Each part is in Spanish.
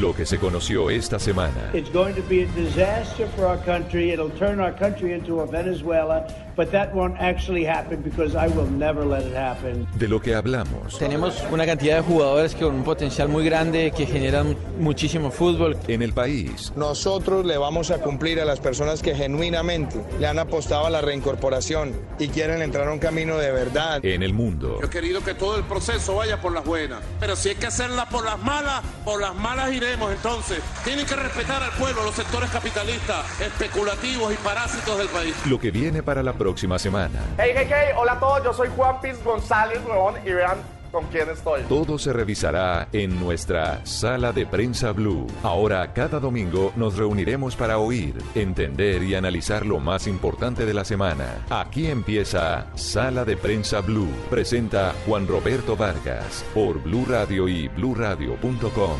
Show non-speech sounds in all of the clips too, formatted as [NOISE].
Lo que se conoció esta semana. It's going to be a disaster for our country. It'll turn our country into a Venezuela, but that won't actually happen because I will never let it happen. De lo que hablamos. Tenemos una cantidad de jugadores con un potencial muy grande que generan muchísimo fútbol. En el país. Nosotros le vamos a cumplir a las personas que genuinamente le han apostado a la reincorporación y quieren entrar a un camino de verdad. En el mundo. Yo he querido que todo el proceso vaya por las buenas, pero si hay que hacerla por las malas, por las malas Entonces, tienen que respetar al pueblo, los sectores capitalistas, especulativos y parásitos del país. Lo que viene para la próxima semana. Hey, hey, hey, hola a todos, yo soy Juan Piz González, huevón, y vean con quién estoy. Todo se revisará en nuestra Sala de Prensa Blue. Ahora, cada domingo, nos reuniremos para oír, entender y analizar lo más importante de la semana. Aquí empieza Sala de Prensa Blue. Presenta Juan Roberto Vargas por Blue Radio y bluradio.com.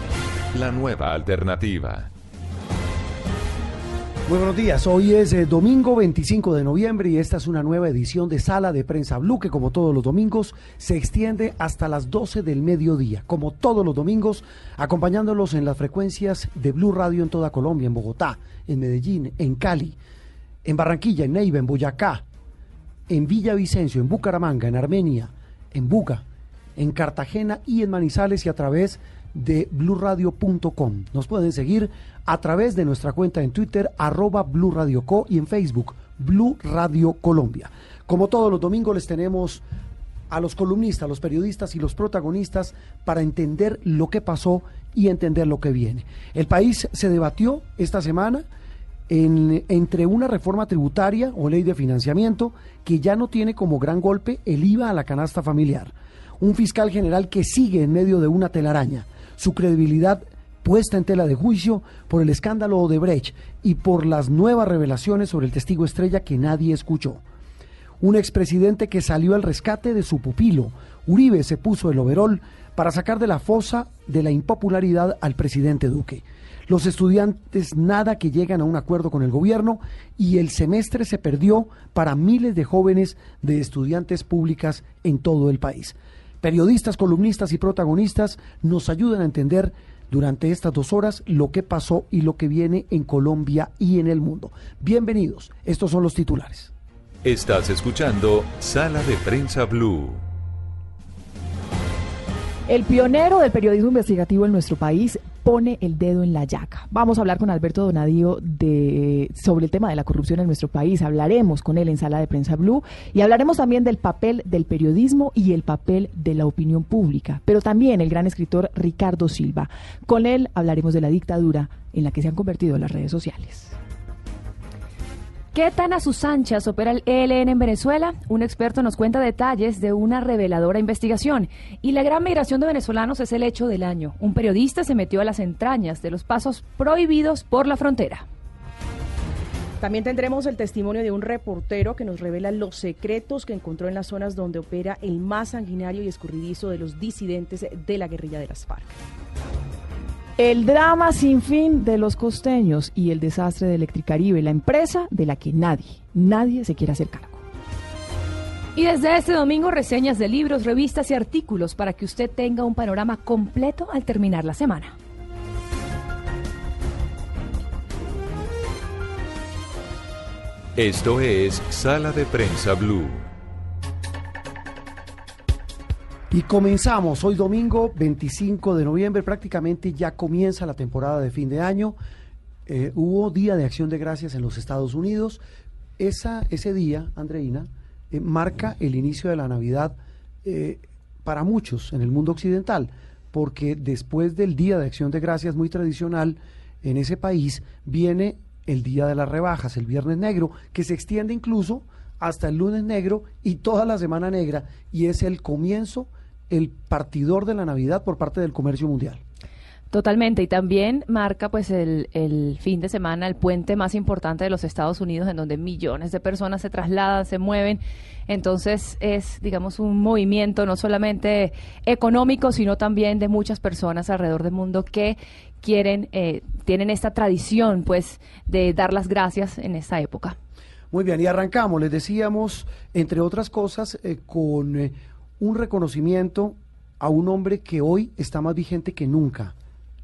La nueva alternativa. Muy buenos días, hoy es eh, domingo 25 de noviembre y esta es una nueva edición de Sala de Prensa Blue que como todos los domingos se extiende hasta las 12 del mediodía, como todos los domingos, acompañándolos en las frecuencias de Blue Radio en toda Colombia, en Bogotá, en Medellín, en Cali, en Barranquilla, en Neiva, en Boyacá, en Villavicencio, en Bucaramanga, en Armenia, en Buga, en Cartagena y en Manizales y a través de bluradio.com. Nos pueden seguir a través de nuestra cuenta en Twitter, arroba Blue Radio Co y en Facebook, Blue Radio Colombia. Como todos los domingos les tenemos a los columnistas, los periodistas y los protagonistas para entender lo que pasó y entender lo que viene. El país se debatió esta semana en- entre una reforma tributaria o ley de financiamiento que ya no tiene como gran golpe el IVA a la canasta familiar. Un fiscal general que sigue en medio de una telaraña. Su credibilidad puesta en tela de juicio por el escándalo Odebrecht y por las nuevas revelaciones sobre el testigo estrella que nadie escuchó. Un expresidente que salió al rescate de su pupilo. Uribe se puso el overol para sacar de la fosa de la impopularidad al presidente Duque. Los estudiantes nada que llegan a un acuerdo con el gobierno y el semestre se perdió para miles de jóvenes de estudiantes públicas en todo el país. Periodistas, columnistas y protagonistas nos ayudan a entender durante estas dos horas lo que pasó y lo que viene en Colombia y en el mundo. Bienvenidos, estos son los titulares. Estás escuchando Sala de Prensa Blue. El pionero del periodismo investigativo en nuestro país pone el dedo en la llaga. Vamos a hablar con Alberto Donadío sobre el tema de la corrupción en nuestro país. Hablaremos con él en Sala de Prensa Blue y hablaremos también del papel del periodismo y el papel de la opinión pública, pero también el gran escritor Ricardo Silva. Con él hablaremos de la dictadura en la que se han convertido las redes sociales. ¿Qué tan a sus anchas opera el ELN en Venezuela? Un experto nos cuenta detalles de una reveladora investigación. Y la gran migración de venezolanos es el hecho del año. Un periodista se metió a las entrañas de los pasos prohibidos por la frontera. También tendremos el testimonio de un reportero que nos revela los secretos que encontró en las zonas donde opera el más sanguinario y escurridizo de los disidentes de la guerrilla de las FARC. El drama sin fin de los costeños y el desastre de Electricaribe, la empresa de la que nadie, nadie se quiere hacer cargo. Y desde este domingo reseñas de libros, revistas y artículos para que usted tenga un panorama completo al terminar la semana. Esto es Sala de Prensa Blue. Y comenzamos hoy domingo 25 de noviembre, prácticamente ya comienza la temporada de fin de año. Eh, hubo Día de Acción de Gracias en los Estados Unidos. Esa, ese día, Andreina, eh, marca el inicio de la Navidad eh, para muchos en el mundo occidental, porque después del Día de Acción de Gracias muy tradicional en ese país viene el Día de las Rebajas, el Viernes Negro, que se extiende incluso hasta el lunes negro y toda la semana negra, y es el comienzo el partidor de la Navidad por parte del comercio mundial. Totalmente, y también marca pues el, el, fin de semana, el puente más importante de los Estados Unidos, en donde millones de personas se trasladan, se mueven. Entonces es, digamos, un movimiento no solamente económico, sino también de muchas personas alrededor del mundo que quieren, eh, tienen esta tradición pues de dar las gracias en esta época. Muy bien, y arrancamos, les decíamos, entre otras cosas, eh, con eh, un reconocimiento a un hombre que hoy está más vigente que nunca,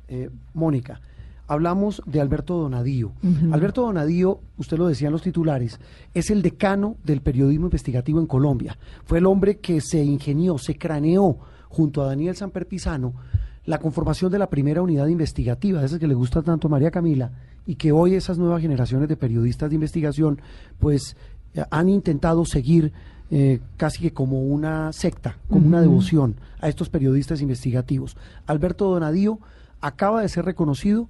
Eh, Mónica, hablamos de Alberto Donadío. Alberto Donadío, usted lo decía en los titulares, es el decano del periodismo investigativo en Colombia. Fue el hombre que se ingenió, se craneó junto a Daniel Samper Pizano la conformación de la primera unidad investigativa, esa que le gusta tanto a María Camila, y que hoy esas nuevas generaciones de periodistas de investigación, pues eh, han intentado seguir eh, casi que como una secta, como una devoción a estos periodistas investigativos. Alberto Donadío acaba de ser reconocido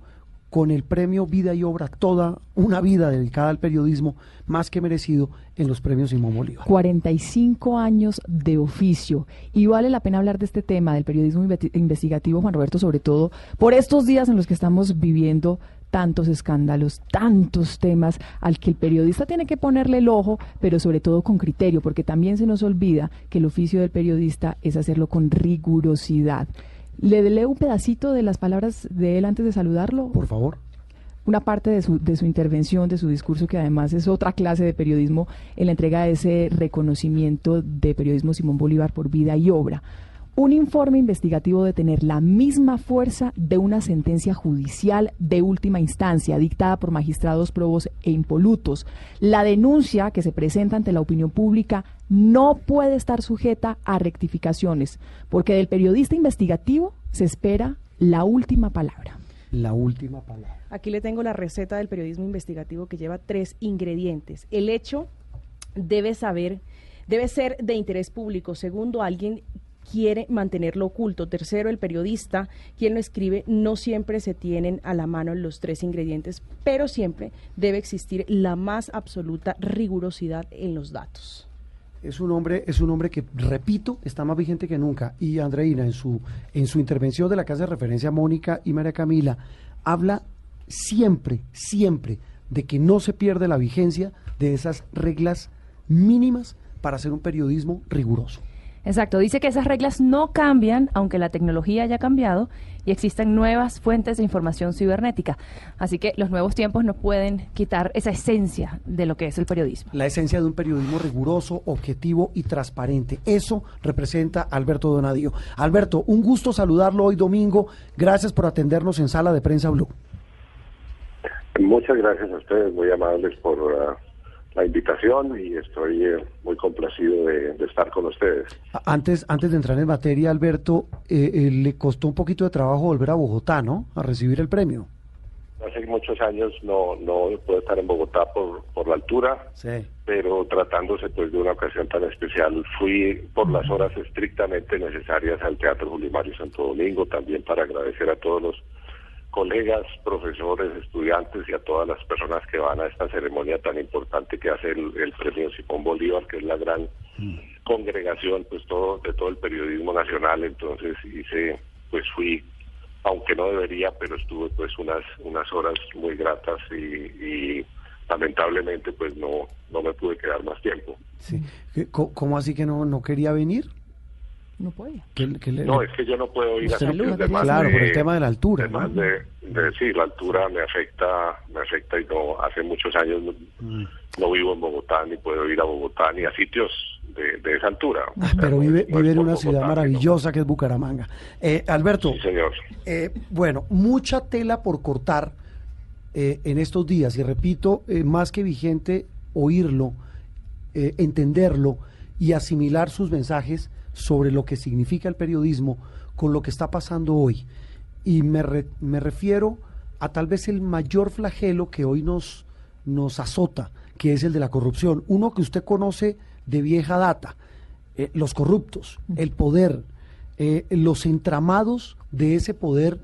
con el premio Vida y Obra, toda una vida dedicada al periodismo, más que merecido en los premios Simón Bolívar. 45 años de oficio. Y vale la pena hablar de este tema, del periodismo investigativo, Juan Roberto, sobre todo por estos días en los que estamos viviendo tantos escándalos, tantos temas al que el periodista tiene que ponerle el ojo, pero sobre todo con criterio, porque también se nos olvida que el oficio del periodista es hacerlo con rigurosidad. Le leo un pedacito de las palabras de él antes de saludarlo. Por favor. Una parte de su, de su intervención, de su discurso, que además es otra clase de periodismo, en la entrega de ese reconocimiento de periodismo Simón Bolívar por vida y obra un informe investigativo de tener la misma fuerza de una sentencia judicial de última instancia dictada por magistrados probos e impolutos. La denuncia que se presenta ante la opinión pública no puede estar sujeta a rectificaciones, porque del periodista investigativo se espera la última palabra. La última palabra. Aquí le tengo la receta del periodismo investigativo que lleva tres ingredientes. El hecho debe saber, debe ser de interés público. Segundo, alguien quiere mantenerlo oculto. Tercero, el periodista, quien lo escribe, no siempre se tienen a la mano los tres ingredientes, pero siempre debe existir la más absoluta rigurosidad en los datos. Es un hombre, es un hombre que, repito, está más vigente que nunca. Y Andreina, en su, en su intervención de la casa de referencia Mónica y María Camila, habla siempre, siempre de que no se pierde la vigencia de esas reglas mínimas para hacer un periodismo riguroso. Exacto, dice que esas reglas no cambian aunque la tecnología haya cambiado y existen nuevas fuentes de información cibernética. Así que los nuevos tiempos no pueden quitar esa esencia de lo que es el periodismo. La esencia de un periodismo riguroso, objetivo y transparente. Eso representa Alberto Donadío. Alberto, un gusto saludarlo hoy domingo. Gracias por atendernos en Sala de Prensa Blue. Muchas gracias a ustedes, muy amables por uh, la invitación y estoy eh, muy complacido de, estar con ustedes. Antes, antes de entrar en materia, Alberto, eh, eh, le costó un poquito de trabajo volver a Bogotá, ¿no? A recibir el premio. Hace muchos años no no puedo estar en Bogotá por, por la altura, pero tratándose pues de una ocasión tan especial, fui por las horas estrictamente necesarias al Teatro Julimario Santo Domingo, también para agradecer a todos los colegas, profesores, estudiantes y a todas las personas que van a esta ceremonia tan importante que hace el, premio Simón Bolívar, que es la gran congregación pues todo de todo el periodismo nacional. Entonces hice, pues fui, aunque no debería, pero estuve pues unas unas horas muy gratas y, lamentablemente pues no no me pude quedar más tiempo. ¿Cómo así que no no quería venir? No puede. no, es que yo no puedo ir a Claro, por el tema de la altura. Además de, decir, la altura me afecta, me afecta y no, hace muchos años mm. no, vivo en Bogotá, ni puedo ir a Bogotá, ni a sitios de, esa altura. Ah, pero vive, vive en una ciudad maravillosa que es Bucaramanga. Eh, Alberto. Sí, señor. Eh, bueno, mucha tela por cortar eh, en estos días, y repito, más que vigente oírlo, entenderlo y asimilar sus mensajes sobre lo que significa el periodismo con lo que está pasando hoy. Y me, me refiero a tal vez el mayor flagelo que hoy nos, nos azota, que es el de la corrupción. Uno que usted conoce de vieja data, eh, los corruptos, el poder, eh, los entramados de ese poder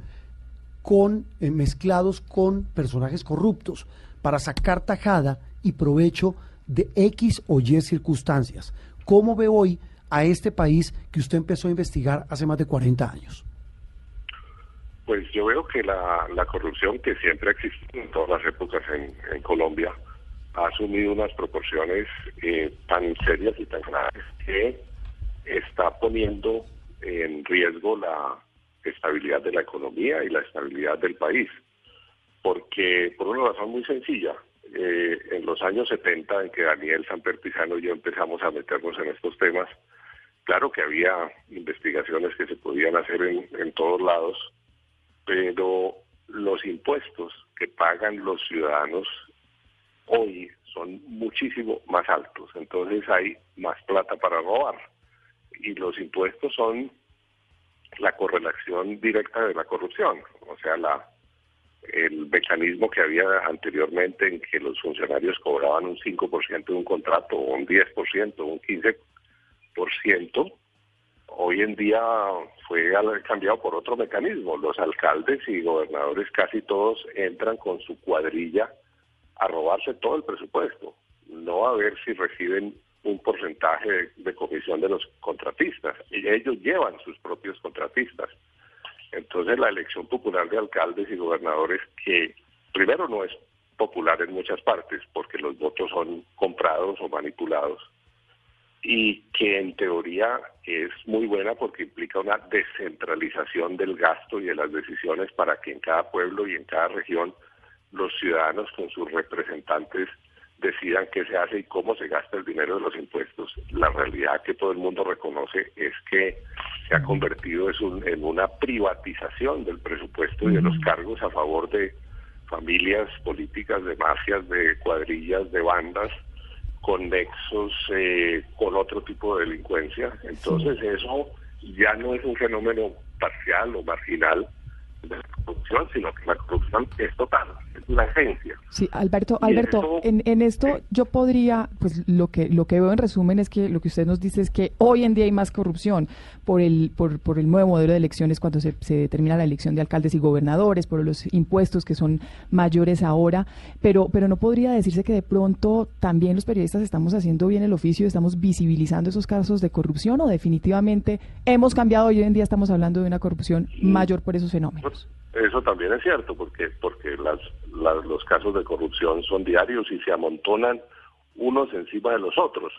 con, eh, mezclados con personajes corruptos para sacar tajada y provecho de X o Y circunstancias. ¿Cómo ve hoy a este país que usted empezó a investigar hace más de 40 años? Pues yo veo que la, corrupción que siempre ha existido en todas las épocas en, Colombia ha asumido unas proporciones eh, tan serias y tan graves que está poniendo en riesgo la estabilidad de la economía y la estabilidad del país. Porque, por una razón muy sencilla, eh, en los años 70, en que Daniel Sanpertizano y yo empezamos a meternos en estos temas, Claro que había investigaciones que se podían hacer en, todos lados, pero los impuestos que pagan los ciudadanos hoy son muchísimo más altos, entonces hay más plata para robar. Y los impuestos son la correlación directa de la corrupción, o sea, la el mecanismo que había anteriormente en que los funcionarios cobraban un 5% de un contrato, un 10%, o un 15%, hoy en día fue cambiado por otro mecanismo. Los alcaldes y gobernadores casi todos entran con su cuadrilla a robarse todo el presupuesto, no a ver si reciben un porcentaje de, comisión de los contratistas. Y ellos llevan sus propios contratistas. Entonces la elección popular de alcaldes y gobernadores, que primero no es popular en muchas partes porque los votos son comprados o manipulados, y que en teoría es muy buena porque implica una descentralización del gasto y de las decisiones para que en cada pueblo y en cada región los ciudadanos con sus representantes decidan qué se hace y cómo se gasta el dinero de los impuestos. La realidad que todo el mundo reconoce es que se ha convertido en una privatización del presupuesto y de los cargos a favor de familias políticas, de mafias, de cuadrillas, de bandas, con nexos eh, con otro tipo de delincuencia. Entonces eso ya no es un fenómeno parcial o marginal, corrupción, sino que la corrupción es total, es una esencia. Sí, Alberto, Alberto, en, en esto yo podría, pues lo que lo que veo en resumen es que lo que usted nos dice es que hoy en día hay más corrupción por el por, por el nuevo modelo de elecciones cuando se, se determina la elección de alcaldes y gobernadores, por los impuestos que son mayores ahora, pero pero no podría decirse que de pronto también los periodistas estamos haciendo bien el oficio, estamos visibilizando esos casos de corrupción o definitivamente hemos cambiado y hoy en día estamos hablando de una corrupción mayor por esos fenómenos. Eso también es cierto, porque porque las, los casos de corrupción son diarios y se amontonan unos encima de los otros.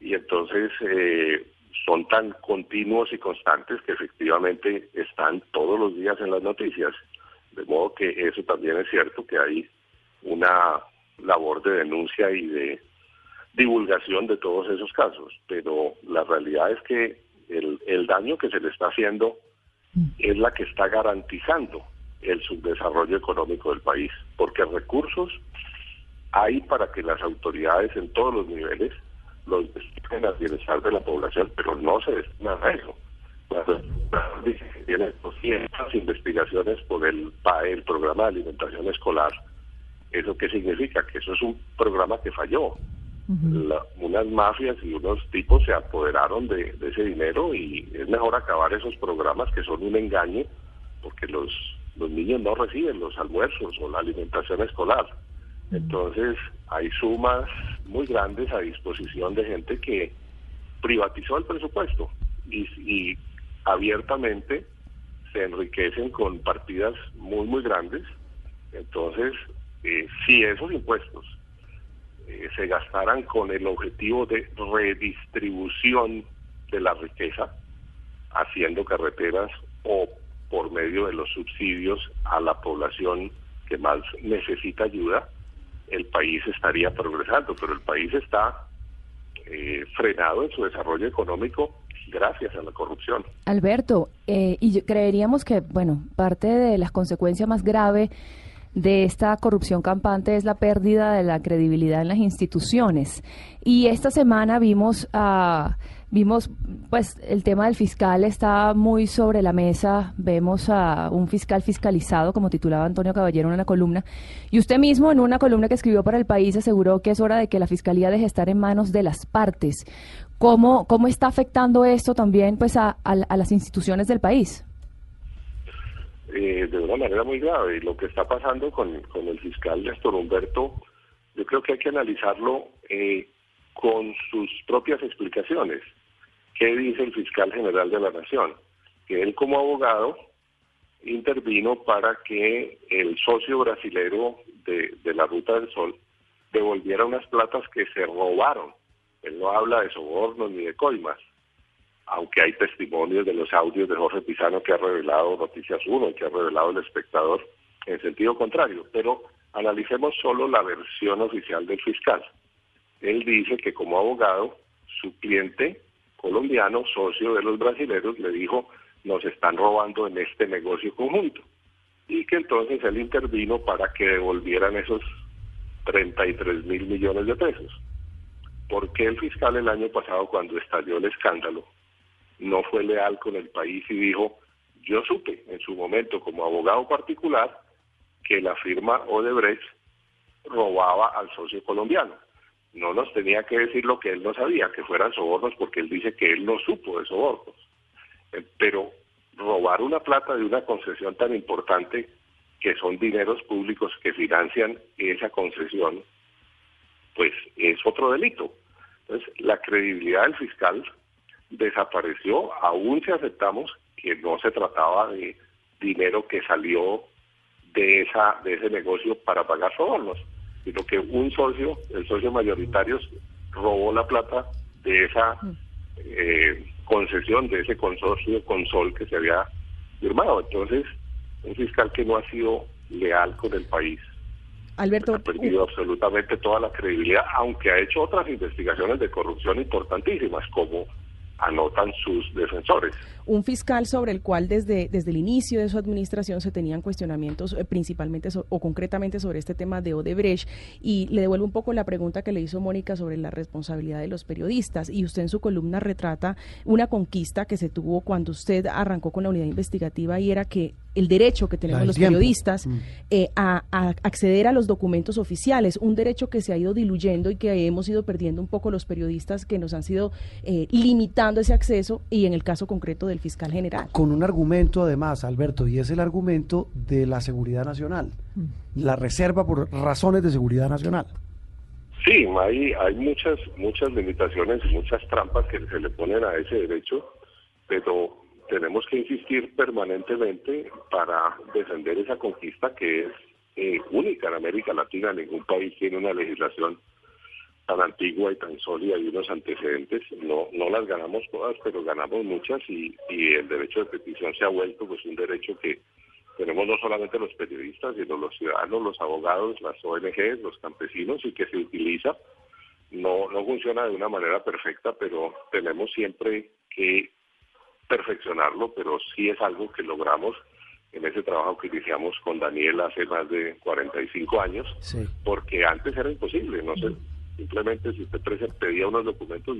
Y entonces eh, son tan continuos y constantes que efectivamente están todos los días en las noticias. De modo que eso también es cierto, que hay una labor de denuncia y de divulgación de todos esos casos. Pero la realidad es que el, el daño que se le está haciendo es la que está garantizando el subdesarrollo económico del país, porque recursos hay para que las autoridades en todos los niveles los destinen al bienestar de la población, pero no se destinan a eso. Dice que tiene 200 investigaciones por el el Programa de Alimentación Escolar, ¿eso qué significa? Que eso es un programa que falló unas mafias y unos tipos se apoderaron de, ese dinero y es mejor acabar esos programas que son un engaño porque los, los niños no reciben los almuerzos o la alimentación escolar. Entonces hay sumas muy grandes a disposición de gente que privatizó el presupuesto y, y abiertamente se enriquecen con partidas muy, muy grandes. Entonces, eh, si esos impuestos eh, se gastaran con el objetivo de redistribución de la riqueza, haciendo carreteras o por medio de los subsidios a la población que más necesita ayuda, el país estaría progresando, pero el país está eh, frenado en su desarrollo económico gracias a la corrupción. Alberto, eh, y creeríamos que, bueno, parte de las consecuencias más graves de esta corrupción campante es la pérdida de la credibilidad en las instituciones. Y esta semana vimos a vimos pues el tema del fiscal está muy sobre la mesa. Vemos a un fiscal fiscalizado como titulaba Antonio Caballero en una columna. Y usted mismo en una columna que escribió para el país aseguró que es hora de que la fiscalía deje estar en manos de las partes. Cómo cómo está afectando esto también pues a las instituciones del país eh, de una manera muy grave. Lo que está pasando con, con el fiscal Néstor Humberto, yo creo que hay que analizarlo eh, con sus propias explicaciones. ¿Qué dice el fiscal general de la Nación? Que él como abogado intervino para que el socio brasilero de, de la Ruta del Sol devolviera unas platas que se robaron. Él no habla de sobornos ni de coimas aunque hay testimonios de los audios de Jorge Pizano que ha revelado Noticias 1 y que ha revelado el espectador en sentido contrario, pero analicemos solo la versión oficial del fiscal. Él dice que como abogado, su cliente colombiano, socio de los brasileños, le dijo, nos están robando en este negocio conjunto. y que entonces él intervino para que devolvieran esos 33 mil millones de pesos. Porque el fiscal el año pasado, cuando estalló el escándalo, no fue leal con el país y dijo, yo supe en su momento como abogado particular que la firma Odebrecht robaba al socio colombiano. No nos tenía que decir lo que él no sabía, que fueran sobornos, porque él dice que él no supo de sobornos. Eh, pero robar una plata de una concesión tan importante que son dineros públicos que financian esa concesión, pues es otro delito. Entonces, la credibilidad del fiscal desapareció, aún si aceptamos que no se trataba de dinero que salió de esa de ese negocio para pagar sobornos, sino que un socio, el socio mayoritario, robó la plata de esa eh, concesión, de ese consorcio Consol que se había firmado. Entonces, un fiscal que no ha sido leal con el país. Alberto. Ha perdido absolutamente toda la credibilidad, aunque ha hecho otras investigaciones de corrupción importantísimas, como anotan sus defensores. Un fiscal sobre el cual desde, desde el inicio de su administración se tenían cuestionamientos eh, principalmente o concretamente sobre este tema de Odebrecht y le devuelvo un poco la pregunta que le hizo Mónica sobre la responsabilidad de los periodistas y usted en su columna retrata una conquista que se tuvo cuando usted arrancó con la unidad investigativa y era que el derecho que tenemos los periodistas mm. eh, a, acceder a los documentos oficiales, un derecho que se ha ido diluyendo y que hemos ido perdiendo un poco los periodistas que nos han sido eh, limitando ese acceso y en el caso concreto del fiscal general. Con un argumento además, Alberto, y es el argumento de la seguridad nacional, mm. la reserva por razones de seguridad nacional. Sí, hay, hay muchas, muchas limitaciones y muchas trampas que se le ponen a ese derecho, pero tenemos que insistir permanentemente para defender esa conquista que es eh, única en América Latina. Ningún país tiene una legislación tan antigua y tan sólida y unos antecedentes. No, no las ganamos todas, pero ganamos muchas y, y el derecho de petición se ha vuelto pues un derecho que tenemos no solamente los periodistas, sino los ciudadanos, los abogados, las ONGs, los campesinos y que se utiliza. No, no funciona de una manera perfecta, pero tenemos siempre que perfeccionarlo, pero sí es algo que logramos en ese trabajo que iniciamos con Daniel hace más de 45 años, porque antes era imposible, no sé, simplemente si usted pedía unos documentos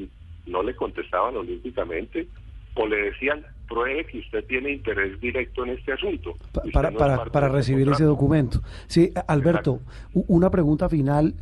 no le contestaban olímpicamente o le decían pruebe que usted tiene interés directo en este asunto. para, para, para recibir ese documento. Sí, Alberto, una pregunta final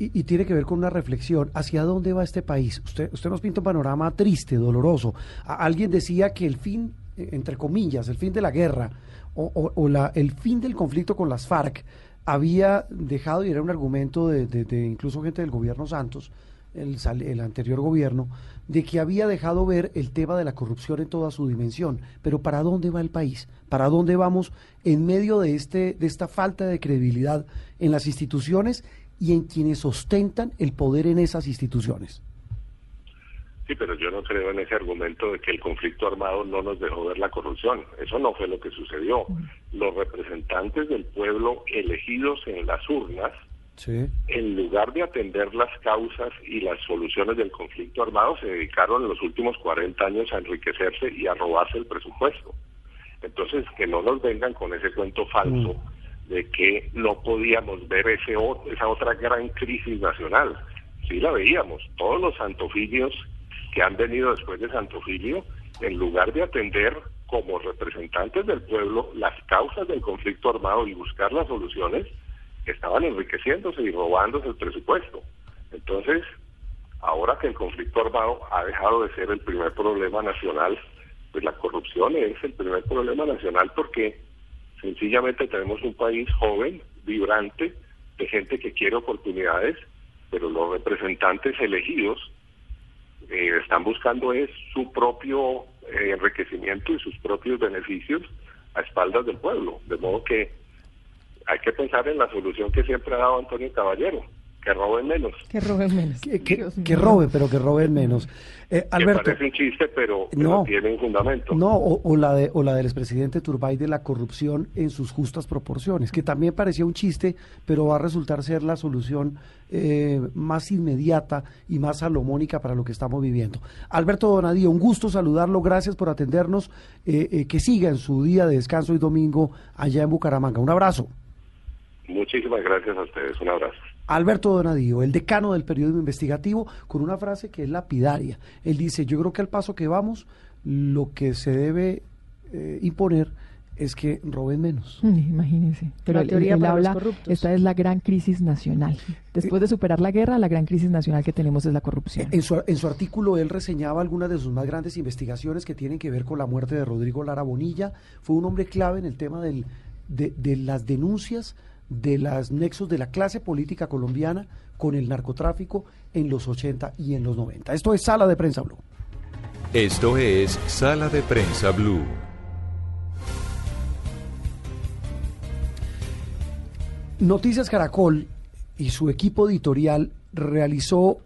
y, tiene que ver con una reflexión. ¿Hacia dónde va este país? Usted, usted nos pinta un panorama triste, doloroso. alguien decía que el fin, eh, entre comillas, el fin de la guerra o, la, el fin del conflicto con las FARC había dejado, y era un argumento de, de, incluso gente del gobierno Santos, el, el, anterior gobierno, de que había dejado ver el tema de la corrupción en toda su dimensión. Pero ¿para dónde va el país? ¿Para dónde vamos en medio de, este, de esta falta de credibilidad en las instituciones y en quienes ostentan el poder en esas instituciones. Sí, pero yo no creo en ese argumento de que el conflicto armado no nos dejó ver la corrupción. Eso no fue lo que sucedió. Los representantes del pueblo elegidos en las urnas, en lugar de atender las causas y las soluciones del conflicto armado, se dedicaron en los últimos 40 años a enriquecerse y a robarse el presupuesto. Entonces, que no nos vengan con ese cuento falso. Mm de que no podíamos ver ese, esa otra gran crisis nacional. Sí la veíamos, todos los santofilios que han venido después de Santofilio, en lugar de atender como representantes del pueblo las causas del conflicto armado y buscar las soluciones, estaban enriqueciéndose y robándose el presupuesto. Entonces, ahora que el conflicto armado ha dejado de ser el primer problema nacional, pues la corrupción es el primer problema nacional porque Sencillamente tenemos un país joven, vibrante, de gente que quiere oportunidades, pero los representantes elegidos eh, están buscando es su propio eh, enriquecimiento y sus propios beneficios a espaldas del pueblo. De modo que hay que pensar en la solución que siempre ha dado Antonio Caballero. Que roben menos. Que roben menos. Que, que, roben, pero que roben menos. Eh, Alberto. Que parece un chiste, pero, no, tiene un fundamento. No, o, la de, o la del expresidente Turbay de la corrupción en sus justas proporciones, que también parecía un chiste, pero va a resultar ser la solución eh, más inmediata y más salomónica para lo que estamos viviendo. Alberto Donadío, un gusto saludarlo, gracias por atendernos, eh, que siga en su día de descanso y domingo allá en Bucaramanga. Un abrazo. Muchísimas gracias a ustedes, un abrazo. Alberto Donadío, el decano del periodismo investigativo, con una frase que es lapidaria. Él dice, yo creo que al paso que vamos, lo que se debe eh, imponer es que roben menos. Mm, imagínense. Pero la teoría él, habla, esta es la gran crisis nacional. Después de superar la guerra, la gran crisis nacional que tenemos es la corrupción. En su, en su artículo él reseñaba algunas de sus más grandes investigaciones que tienen que ver con la muerte de Rodrigo Lara Bonilla. Fue un hombre clave en el tema del, de, de las denuncias de los nexos de la clase política colombiana con el narcotráfico en los 80 y en los 90. Esto es Sala de Prensa Blue. Esto es Sala de Prensa Blue. Noticias Caracol y su equipo editorial realizó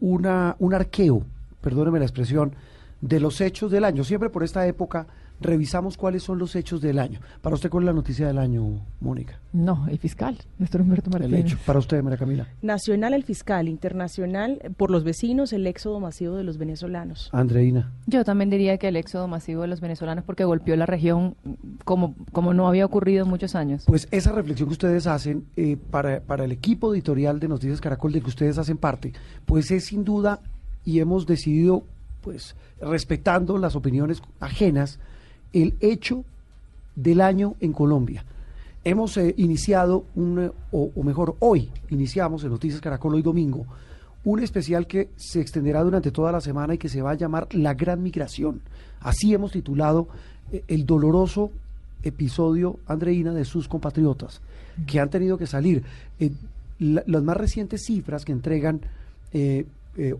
una, un arqueo, perdóneme la expresión, de los hechos del año. Siempre por esta época revisamos cuáles son los hechos del año. Para usted, ¿cuál es la noticia del año, Mónica? No, el fiscal, Néstor Humberto Martínez. El hecho. Para usted, María Camila. Nacional, el fiscal. Internacional, por los vecinos, el éxodo masivo de los venezolanos. Andreina. Yo también diría que el éxodo masivo de los venezolanos porque golpeó la región como, como no había ocurrido en muchos años. Pues esa reflexión que ustedes hacen eh, para, para el equipo editorial de Noticias Caracol, de que ustedes hacen parte, pues es sin duda, y hemos decidido, pues, respetando las opiniones ajenas, el hecho del año en Colombia. Hemos eh, iniciado un, eh, o, mejor, hoy iniciamos en Noticias Caracol, hoy domingo, un especial que se extenderá durante toda la semana y que se va a llamar La Gran Migración. Así hemos titulado eh, el doloroso episodio, Andreina, de sus compatriotas que han tenido que salir. las más recientes cifras que entregan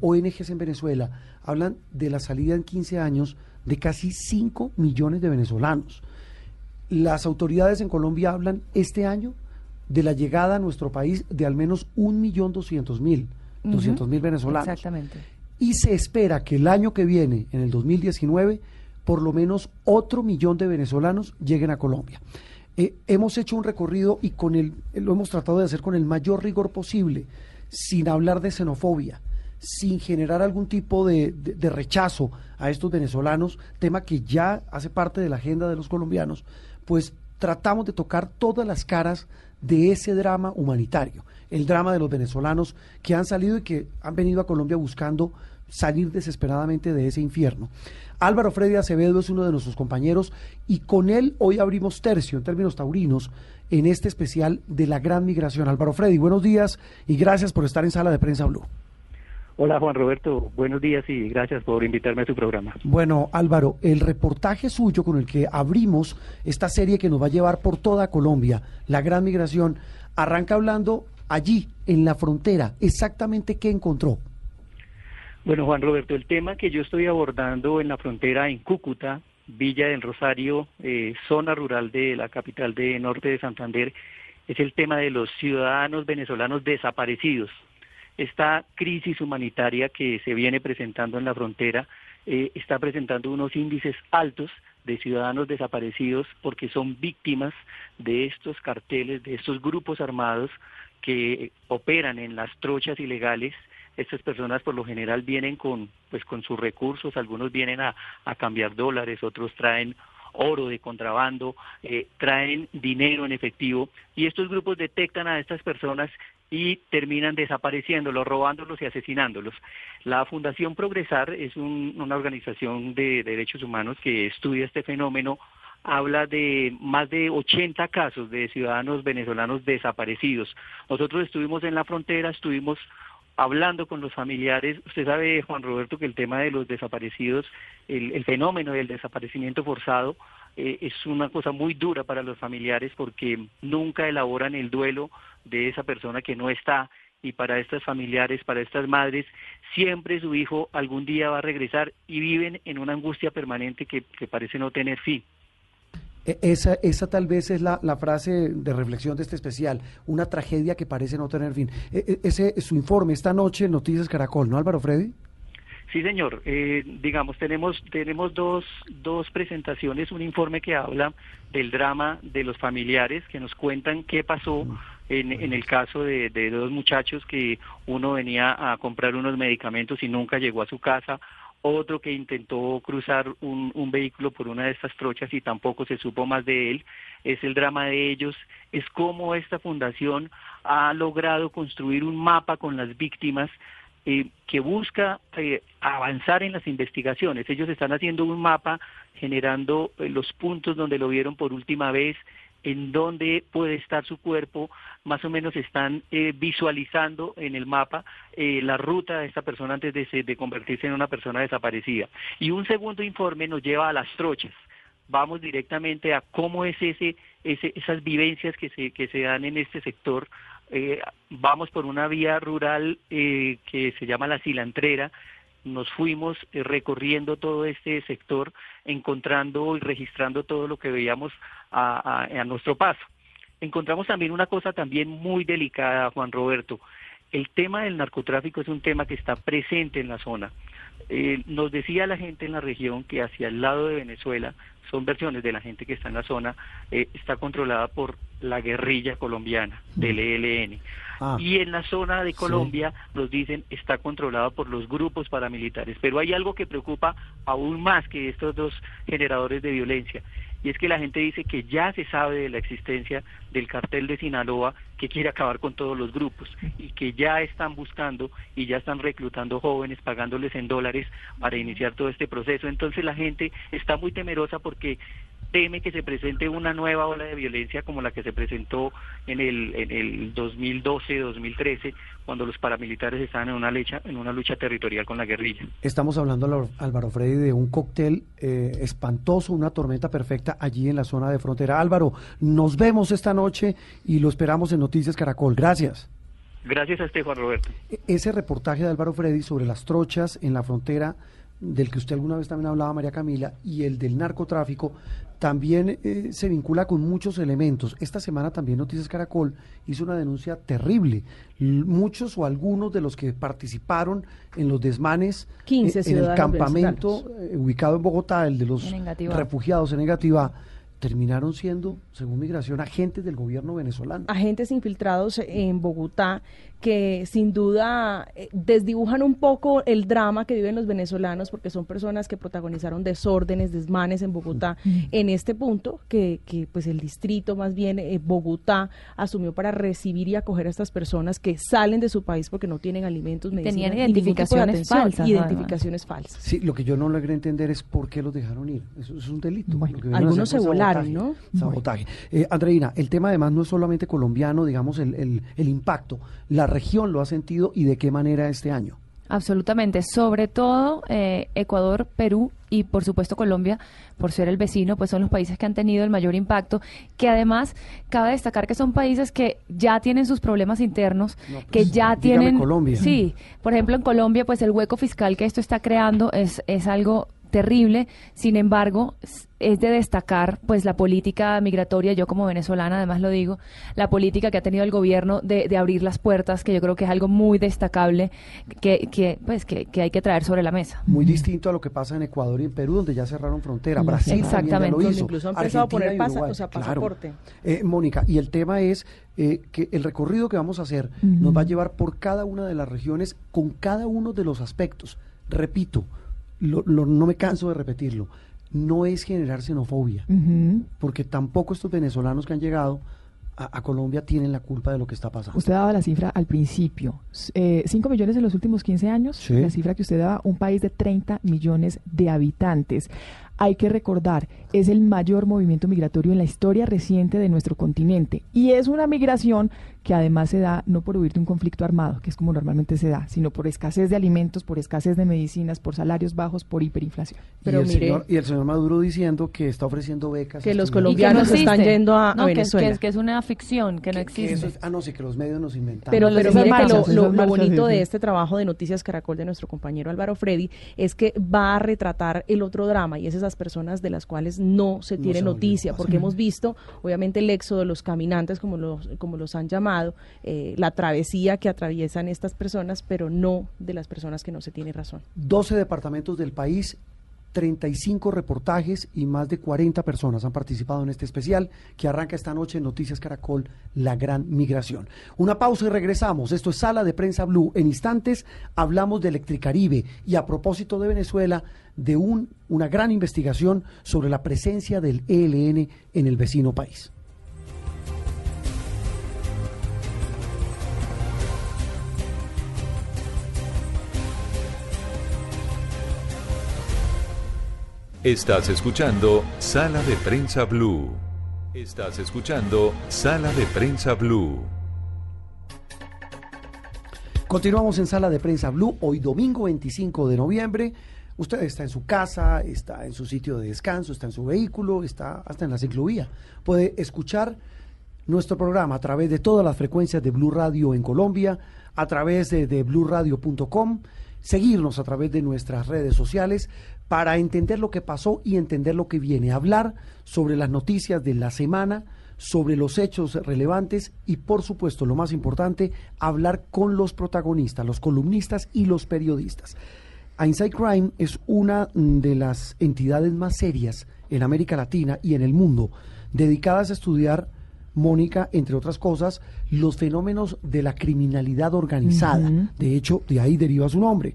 ONGs en Venezuela hablan de la salida en 15 años de casi 5 millones de venezolanos. Las autoridades en Colombia hablan este año de la llegada a nuestro país de al menos 1.200.000 200.000 venezolanos. Exactamente. Y se espera que el año que viene, en el 2019, por lo menos otro millón de venezolanos lleguen a Colombia. Eh, hemos hecho un recorrido y con el, lo hemos tratado de hacer con el mayor rigor posible, sin hablar de xenofobia, sin generar algún tipo de, rechazo a estos venezolanos, tema que ya hace parte de la agenda de los colombianos, pues tratamos de tocar todas las caras de ese drama humanitario, el drama de los venezolanos que han salido y que han venido a Colombia buscando salir desesperadamente de ese infierno. Álvaro Freddy Acevedo es uno de nuestros compañeros y con él hoy abrimos tercio en términos taurinos en este especial de la gran migración. Álvaro Freddy, buenos días y gracias por estar en Sala de Prensa Blue. Hola Juan Roberto, buenos días y gracias por invitarme a su programa. Bueno Álvaro, el reportaje suyo con el que abrimos esta serie que nos va a llevar por toda Colombia, la gran migración, arranca hablando allí, en la frontera, exactamente qué encontró. Bueno Juan Roberto, el tema que yo estoy abordando en la frontera en Cúcuta, Villa del Rosario, eh, zona rural de la capital de Norte de Santander, es el tema de los ciudadanos venezolanos desaparecidos esta crisis humanitaria que se viene presentando en la frontera eh, está presentando unos índices altos de ciudadanos desaparecidos porque son víctimas de estos carteles, de estos grupos armados que operan en las trochas ilegales. Estas personas por lo general vienen con, pues, con sus recursos, algunos vienen a, a cambiar dólares, otros traen oro de contrabando, eh, traen dinero en efectivo y estos grupos detectan a estas personas y terminan desapareciéndolos, robándolos y asesinándolos. La Fundación Progresar es una organización de derechos humanos que estudia este fenómeno habla de más de 80 casos de ciudadanos venezolanos desaparecidos. Nosotros estuvimos en la frontera, estuvimos hablando con los familiares. Usted sabe, Juan Roberto, que el tema de los desaparecidos, el, fenómeno del desaparecimiento forzado, eh, es una cosa muy dura para los familiares porque nunca elaboran el duelo de esa persona que no está y para estas familiares, para estas madres, siempre su hijo algún día va a regresar y viven en una angustia permanente que, parece no tener fin. E, esa, esa tal vez es la, la, frase de reflexión de este especial, una tragedia que parece no tener fin. E, e, ese es su informe esta noche en Noticias Caracol, ¿no, Álvaro Freddy? Sí, señor. Eh, digamos, tenemos, tenemos dos, dos presentaciones, un informe que habla del drama de los familiares, que nos cuentan qué pasó en, en el caso de, de dos muchachos que uno venía a comprar unos medicamentos y nunca llegó a su casa, otro que intentó cruzar un, un, vehículo por una de estas trochas y tampoco se supo más de él. Es el drama de ellos, es cómo esta fundación ha logrado construir un mapa con las víctimas eh, que busca eh, avanzar en las investigaciones. Ellos están haciendo un mapa generando eh, los puntos donde lo vieron por última vez, en dónde puede estar su cuerpo, más o menos están eh, visualizando en el mapa eh, la ruta de esta persona antes de, de, convertirse en una persona desaparecida. Y un segundo informe nos lleva a las trochas. Vamos directamente a cómo es ese, ese esas vivencias que se, que se dan en este sector eh, vamos por una vía rural eh, que se llama La Cilantrera, nos fuimos eh, recorriendo todo este sector, encontrando y registrando todo lo que veíamos a, a, a, nuestro paso. Encontramos también una cosa también muy delicada, Juan Roberto. El tema del narcotráfico es un tema que está presente en la zona. Eh, nos decía la gente en la región que hacia el lado de Venezuela, son versiones de la gente que está en la zona, eh, está controlada por la guerrilla colombiana del ELN. Ah. Y en la zona de Colombia sí. nos dicen está controlada por los grupos paramilitares. Pero hay algo que preocupa aún más que estos dos generadores de violencia y es que la gente dice que ya se sabe de la existencia del cartel de Sinaloa que quiere acabar con todos los grupos y que ya están buscando y ya están reclutando jóvenes pagándoles en dólares para iniciar todo este proceso. Entonces la gente está muy temerosa porque teme que se presente una nueva ola de violencia como la que se presentó en el, en el 2012-2013, cuando los paramilitares estaban en una, lucha, en una lucha territorial con la guerrilla. Estamos hablando, Álvaro Freddy, de un cóctel eh, espantoso, una tormenta perfecta allí en la zona de frontera. Álvaro, nos vemos esta noche y lo esperamos en Noticias Caracol. Gracias. Gracias a usted, Juan Roberto. E, ese reportaje de Álvaro Freddy sobre las trochas en la frontera del que usted alguna vez también hablaba, María Camila, y el del narcotráfico, también eh, se vincula con muchos elementos. Esta semana también Noticias Caracol hizo una denuncia terrible. Muchos o algunos de los que participaron en los desmanes 15 eh, en el campamento eh, ubicado en Bogotá, el de los en refugiados en Negativa, terminaron siendo, según migración, agentes del gobierno venezolano. Agentes infiltrados en Bogotá que sin duda eh, desdibujan un poco el drama que viven los venezolanos porque son personas que protagonizaron desórdenes, desmanes en Bogotá en este punto que, que, pues el distrito más bien eh, Bogotá asumió para recibir y acoger a estas personas que salen de su país porque no tienen alimentos, medicina, tenían identificaciones falsas, identificaciones falsas. Sí, lo que yo no logré entender es por qué los dejaron ir. Eso, es un delito. Bueno, algunos se volaron, ¿no? Sabotaje. Eh, Andreina, el tema además no es solamente colombiano, digamos el, el, el impacto, la región lo ha sentido y de qué manera este año? Absolutamente, sobre todo eh, Ecuador, Perú y por supuesto Colombia, por ser el vecino, pues son los países que han tenido el mayor impacto, que además cabe destacar que son países que ya tienen sus problemas internos, no, pues, que ya tienen... Colombia. Sí, por ejemplo en Colombia, pues el hueco fiscal que esto está creando es, es algo terrible, sin embargo, es de destacar pues la política migratoria, yo como venezolana además lo digo, la política que ha tenido el gobierno de, de abrir las puertas, que yo creo que es algo muy destacable que, que pues que, que, hay que traer sobre la mesa. Muy distinto a lo que pasa en Ecuador y en Perú, donde ya cerraron frontera. Brasil Exactamente. Lo hizo. Incluso han empezado a poner pasa, o sea, pasaporte. Claro. Eh, Mónica, y el tema es eh, que el recorrido que vamos a hacer uh -huh. nos va a llevar por cada una de las regiones con cada uno de los aspectos. Repito, lo, lo, no me canso de repetirlo, no es generar xenofobia, uh -huh. porque tampoco estos venezolanos que han llegado a, a, Colombia tienen la culpa de lo que está pasando. Usted daba la cifra al principio, 5 eh, millones en los últimos 15 años, sí. la cifra que usted daba, un país de 30 millones de habitantes. Hay que recordar, es el mayor movimiento migratorio en la historia reciente de nuestro continente y es una migración que además se da no por huir de un conflicto armado, que es como normalmente se da, sino por escasez de alimentos, por escasez de medicinas, por salarios bajos, por hiperinflación. Pero y, el mire, señor, y el señor Maduro diciendo que está ofreciendo becas. Que los colombianos que no están yendo a, no, a Venezuela. Que es, que es, una ficción, que no existe. Que es, ah, no, sí, que los medios nos inventan. Pero, pero mire que lo, lo, lo bonito de este trabajo de Noticias Caracol de nuestro compañero Álvaro Freddy es que va a retratar el otro drama y es esa las personas de las cuales no se tiene noticia, porque hemos visto, obviamente, el éxodo de los caminantes, como los, como los han llamado, eh, la travesía que atraviesan estas personas, pero no de las personas que no se tiene razón. 12 departamentos del país 35 reportajes y más de 40 personas han participado en este especial que arranca esta noche en Noticias Caracol, La Gran Migración. Una pausa y regresamos. Esto es Sala de Prensa Blue. En instantes hablamos de Electricaribe y a propósito de Venezuela, de un, una gran investigación sobre la presencia del ELN en el vecino país. Estás escuchando Sala de Prensa Blue. Estás escuchando Sala de Prensa Blue. Continuamos en Sala de Prensa Blue, hoy domingo 25 de noviembre. Usted está en su casa, está en su sitio de descanso, está en su vehículo, está hasta en la ciclovía. Puede escuchar nuestro programa a través de todas las frecuencias de Blue Radio en Colombia, a través de, de bluradio.com, seguirnos a través de nuestras redes sociales, para entender lo que pasó y entender lo que viene, hablar sobre las noticias de la semana, sobre los hechos relevantes y por supuesto lo más importante, hablar con los protagonistas, los columnistas y los periodistas. Inside Crime es una de las entidades más serias en América Latina y en el mundo dedicadas a estudiar Mónica, entre otras cosas, los fenómenos de la criminalidad organizada. De hecho, de ahí deriva su nombre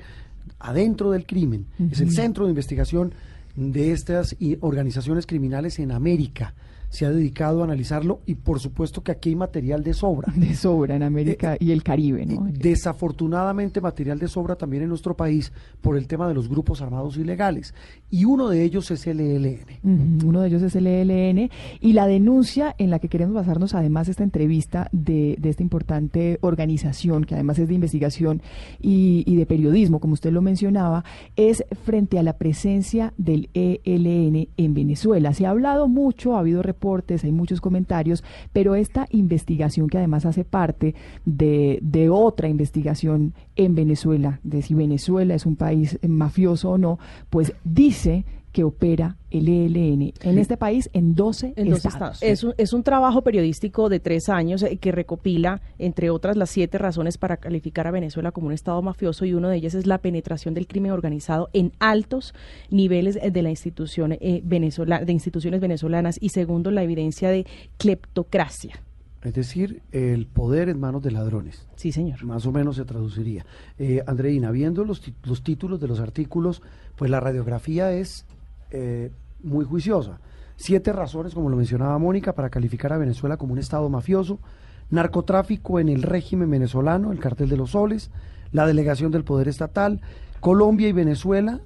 adentro del crimen. Es el centro de investigación de estas organizaciones criminales en América se ha dedicado a analizarlo y por supuesto que aquí hay material de sobra. De sobra en América eh, y el Caribe, ¿no? Desafortunadamente material de sobra también en nuestro país por el tema de los grupos armados ilegales y uno de ellos es el ELN. uno de ellos es el ELN y la denuncia en la que queremos basarnos además esta entrevista de, de esta importante organización que además es de investigación y, y de periodismo, como usted lo mencionaba, es frente a la presencia del ELN en Venezuela. Se ha hablado mucho, ha habido hay muchos comentarios, pero esta investigación que además hace parte de, de otra investigación en Venezuela, de si Venezuela es un país mafioso o no, pues dice que opera el ELN en este país en 12, estados. Es, un, es un trabajo periodístico de tres años eh, que recopila, entre otras, las siete razones para calificar a Venezuela como un estado mafioso y uno de ellas es la penetración del crimen organizado en altos niveles eh, de la institución eh, venezolana, de instituciones venezolanas y segundo, la evidencia de cleptocracia. Es decir, el poder en manos de ladrones. Sí, señor. Más o menos se traduciría. Eh, Andreina, viendo los, los títulos de los artículos, pues la radiografía es eh, muy juiciosa. Siete razones, como lo mencionaba Mónica, para calificar a Venezuela como un Estado mafioso, narcotráfico en el régimen venezolano, el cartel de los soles, la delegación del poder estatal, Colombia y Venezuela,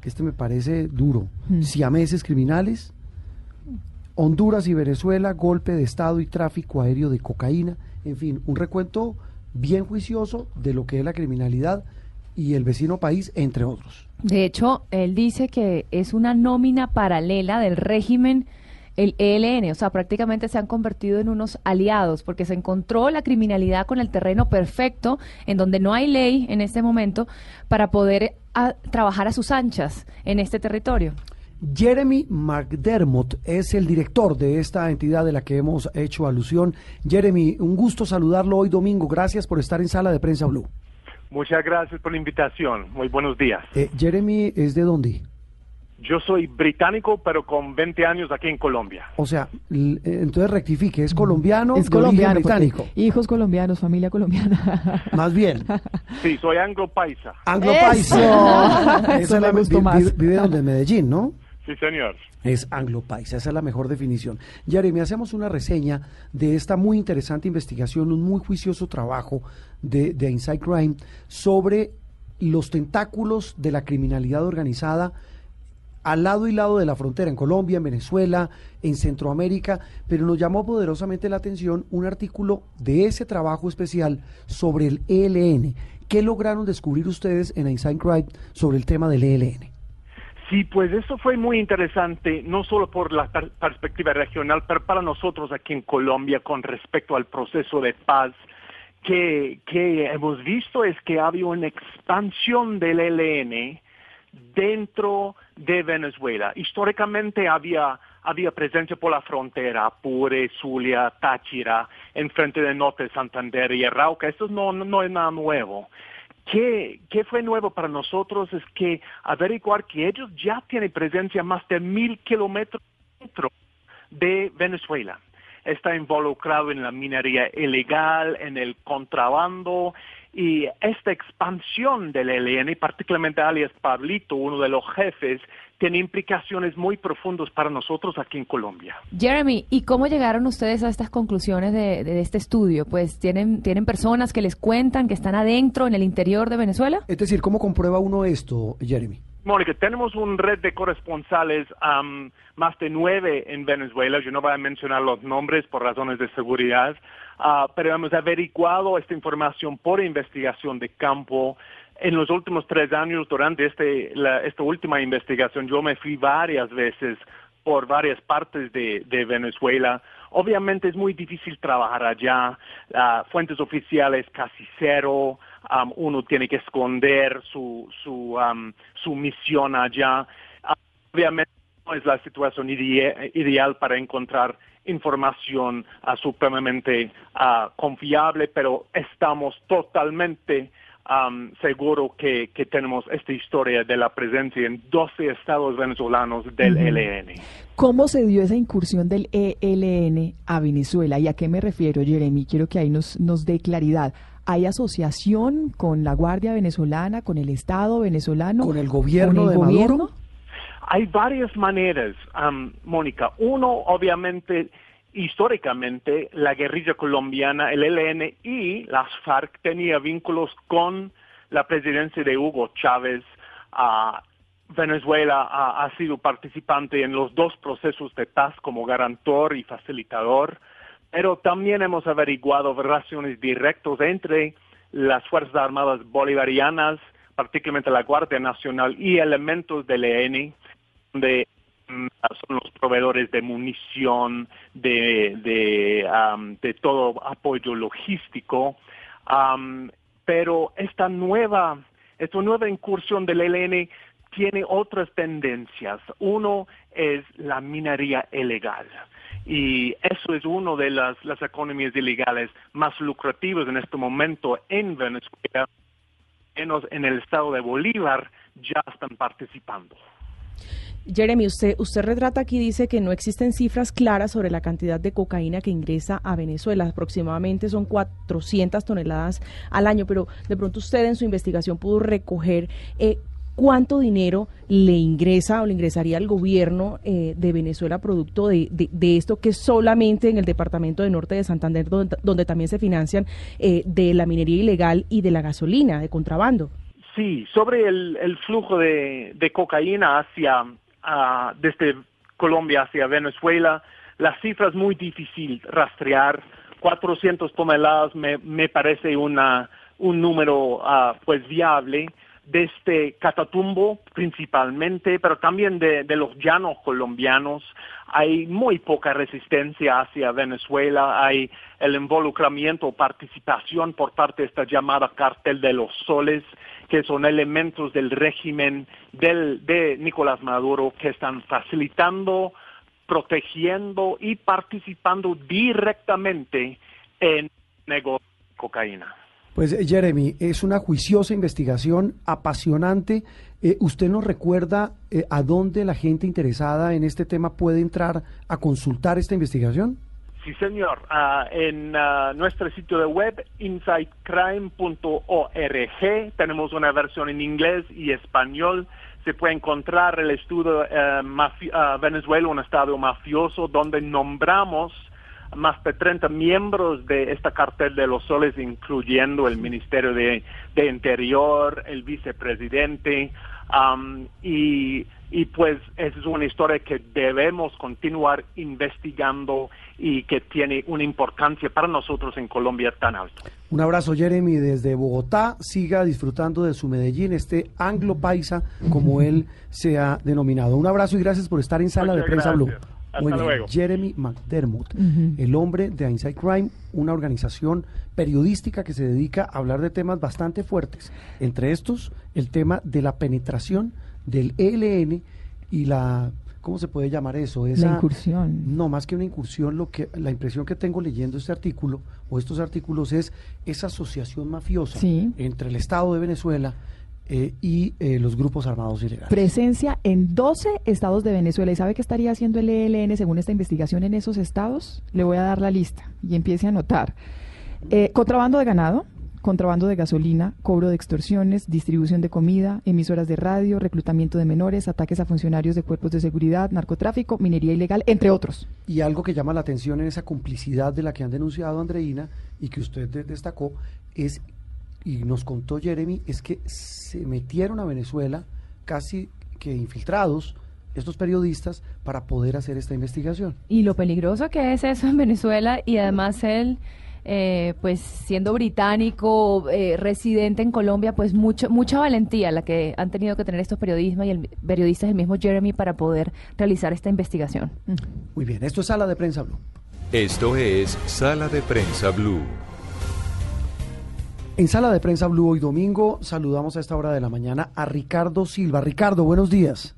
que este me parece duro, mm. siameses criminales, Honduras y Venezuela, golpe de Estado y tráfico aéreo de cocaína, en fin, un recuento bien juicioso de lo que es la criminalidad y el vecino país, entre otros. De hecho, él dice que es una nómina paralela del régimen, el ELN, o sea, prácticamente se han convertido en unos aliados, porque se encontró la criminalidad con el terreno perfecto, en donde no hay ley en este momento, para poder trabajar a sus anchas en este territorio. Jeremy McDermott es el director de esta entidad de la que hemos hecho alusión. Jeremy, un gusto saludarlo hoy domingo. Gracias por estar en Sala de Prensa Blue. Muchas gracias por la invitación. Muy buenos días. Eh, Jeremy, ¿es de dónde? Yo soy británico, pero con 20 años aquí en Colombia. O sea, eh, entonces rectifique, ¿es colombiano es colombiano, británico? Hijos colombianos, familia colombiana. [LAUGHS] Más bien. Sí, soy anglo-paisa. Anglo-paisa. Eso, me gustó más. Vive donde en Medellín, ¿no? Sí, señor. Es anglo-paisa, esa es la mejor definición. Jeremy, hacemos una reseña de esta muy interesante investigación, un muy juicioso trabajo de, de Inside Crime sobre los tentáculos de la criminalidad organizada al lado y lado de la frontera, en Colombia, en Venezuela, en Centroamérica, pero nos llamó poderosamente la atención un artículo de ese trabajo especial sobre el ELN. ¿Qué lograron descubrir ustedes en Inside Crime sobre el tema del ELN? Sí, pues eso fue muy interesante, no solo por la perspectiva regional, pero para nosotros aquí en Colombia con respecto al proceso de paz, que, que hemos visto es que había una expansión del ELN dentro de Venezuela. Históricamente había, había presencia por la frontera, Apure, Zulia, Táchira, enfrente del norte de Santander y Arauca. Esto no, no, es nada nuevo. ¿Qué, ¿Qué, fue nuevo para nosotros? Es que averiguar que ellos ya tienen presencia más de mil kilómetros dentro de Venezuela está involucrado en la minería ilegal, en el contrabando y esta expansión del ELN, particularmente alias Pablito, uno de los jefes, tiene implicaciones muy profundas para nosotros aquí en Colombia. Jeremy, ¿y cómo llegaron ustedes a estas conclusiones de, de, este estudio? Pues tienen, tienen personas que les cuentan que están adentro, en el interior de Venezuela. Es decir, ¿cómo comprueba uno esto, Jeremy? Mónica, tenemos una red de corresponsales, más de nueve en Venezuela. Yo no voy a mencionar los nombres por razones de seguridad, uh, pero hemos averiguado esta información por investigación de campo. En los últimos tres años, durante este, esta última investigación, yo me fui varias veces por varias partes de, Venezuela. Obviamente es muy difícil trabajar allá, uh, fuentes oficiales casi cero, um, uno tiene que esconder su, su, um, su misión allá. obviamente no es la situación ideal para encontrar información uh, supremamente uh, confiable, pero estamos totalmente um, seguros que, que, tenemos esta historia de la presencia en 12 estados venezolanos del ELN. ¿Cómo se dio esa incursión del ELN a Venezuela? ¿Y a qué me refiero, Jeremy? Quiero que ahí nos, nos dé claridad. ¿Hay asociación con la Guardia Venezolana, con el Estado venezolano? ¿Con el gobierno de Maduro? Hay varias maneras, um, Mónica. Uno, obviamente, históricamente, la guerrilla colombiana, el ELN y las FARC tenía vínculos con la presidencia de Hugo Chávez. Uh, Venezuela ha, sido participante en los dos procesos de paz como garantor y facilitador pero también hemos averiguado relaciones directas entre las Fuerzas Armadas Bolivarianas, particularmente la Guardia Nacional y elementos del EN, donde mm, son los proveedores de munición, de, de, todo apoyo logístico. pero esta nueva, esta nueva incursión del ELN tiene otras tendencias. Uno es la minería ilegal. Y eso es una de las, las economías ilegales más lucrativas en este momento en Venezuela. Menos en el estado de Bolívar ya están participando. Jeremy, usted, usted retrata aquí, dice que no existen cifras claras sobre la cantidad de cocaína que ingresa a Venezuela. Aproximadamente son 400 toneladas al año, pero de pronto usted en su investigación pudo recoger eh, cuánto dinero le ingresa o le ingresaría al gobierno eh, de Venezuela producto de, esto que solamente en el departamento de norte de Santander, donde, también se financian eh, de la minería ilegal y de la gasolina, de contrabando. Sí, sobre el, flujo de, cocaína hacia, desde Colombia hacia Venezuela, la cifra es muy difícil rastrear. 400 toneladas me, me parece una, un número ah, pues viable de este Catatumbo principalmente, pero también de, los llanos colombianos. Hay muy poca resistencia hacia Venezuela, hay el involucramiento participación por parte de esta llamada cartel de los soles, que son elementos del régimen del, de Nicolás Maduro que están facilitando, protegiendo y participando directamente en negocio de cocaína. Pues eh, Jeremy, es una juiciosa investigación apasionante. Eh, ¿Usted nos recuerda eh, a dónde la gente interesada en este tema puede entrar a consultar esta investigación? Sí, señor. Ah, en ah, nuestro sitio de web, insightcrime.org, tenemos una versión en inglés y español. Se puede encontrar el estudio ah, Venezuela, un estado mafioso, donde nombramos más de 30 miembros de esta cartel de los soles, incluyendo el Ministerio de, Interior, el vicepresidente, um, y, y pues es una historia que debemos continuar investigando y que tiene una importancia para nosotros en Colombia tan alta. Un abrazo Jeremy desde Bogotá, siga disfrutando de su Medellín, este anglo paisa como [LAUGHS] él se ha denominado. Un abrazo y gracias por estar en Sala de Prensa Blue. Jeremy McDermott, el hombre de Inside Crime, una organización periodística que se dedica a hablar de temas bastante fuertes. Entre estos, el tema de la penetración del ELN y la ¿cómo se puede llamar eso? Esa, la incursión. No, más que una incursión, lo que la impresión que tengo leyendo este artículo o estos artículos es esa asociación mafiosa entre el Estado de Venezuela eh, y eh, los grupos armados ilegales. Presencia en 12 estados de Venezuela. ¿Y sabe qué estaría haciendo el ELN según esta investigación en esos estados? Le voy a dar la lista y empiece a anotar. Eh, contrabando de ganado, contrabando de gasolina, cobro de extorsiones, distribución de comida, emisoras de radio, reclutamiento de menores, ataques a funcionarios de cuerpos de seguridad, narcotráfico, minería ilegal, entre otros. Y algo que llama la atención en esa complicidad de la que han denunciado Andreina y que usted destacó es, y nos contó Jeremy, es que se metieron a Venezuela casi que infiltrados estos periodistas para poder hacer esta investigación. Y lo peligroso que es eso en Venezuela y además él... Eh, pues siendo británico, eh, residente en Colombia, pues mucho, mucha valentía la que han tenido que tener estos periodistas y el, periodistas, el mismo Jeremy, para poder realizar esta investigación. Muy bien, esto es Sala de Prensa Blue. Esto es Sala de Prensa Blue. En Sala de Prensa Blue hoy domingo saludamos a esta hora de la mañana a Ricardo Silva. Ricardo, buenos días.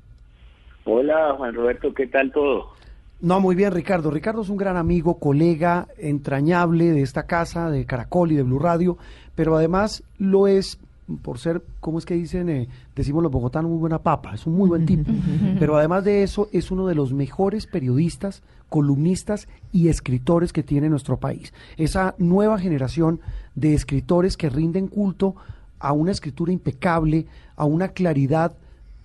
Hola Juan Roberto, ¿qué tal todo? No, muy bien, Ricardo. Ricardo es un gran amigo, colega entrañable de esta casa, de Caracol y de Blue Radio, pero además lo es por ser, ¿cómo es que dicen? Eh, decimos los bogotanos, muy buena papa, es un muy buen tipo. [LAUGHS] Pero además de eso, es uno de los mejores periodistas, columnistas y escritores que tiene nuestro país. Esa nueva generación de escritores que rinden culto a una escritura impecable, a una claridad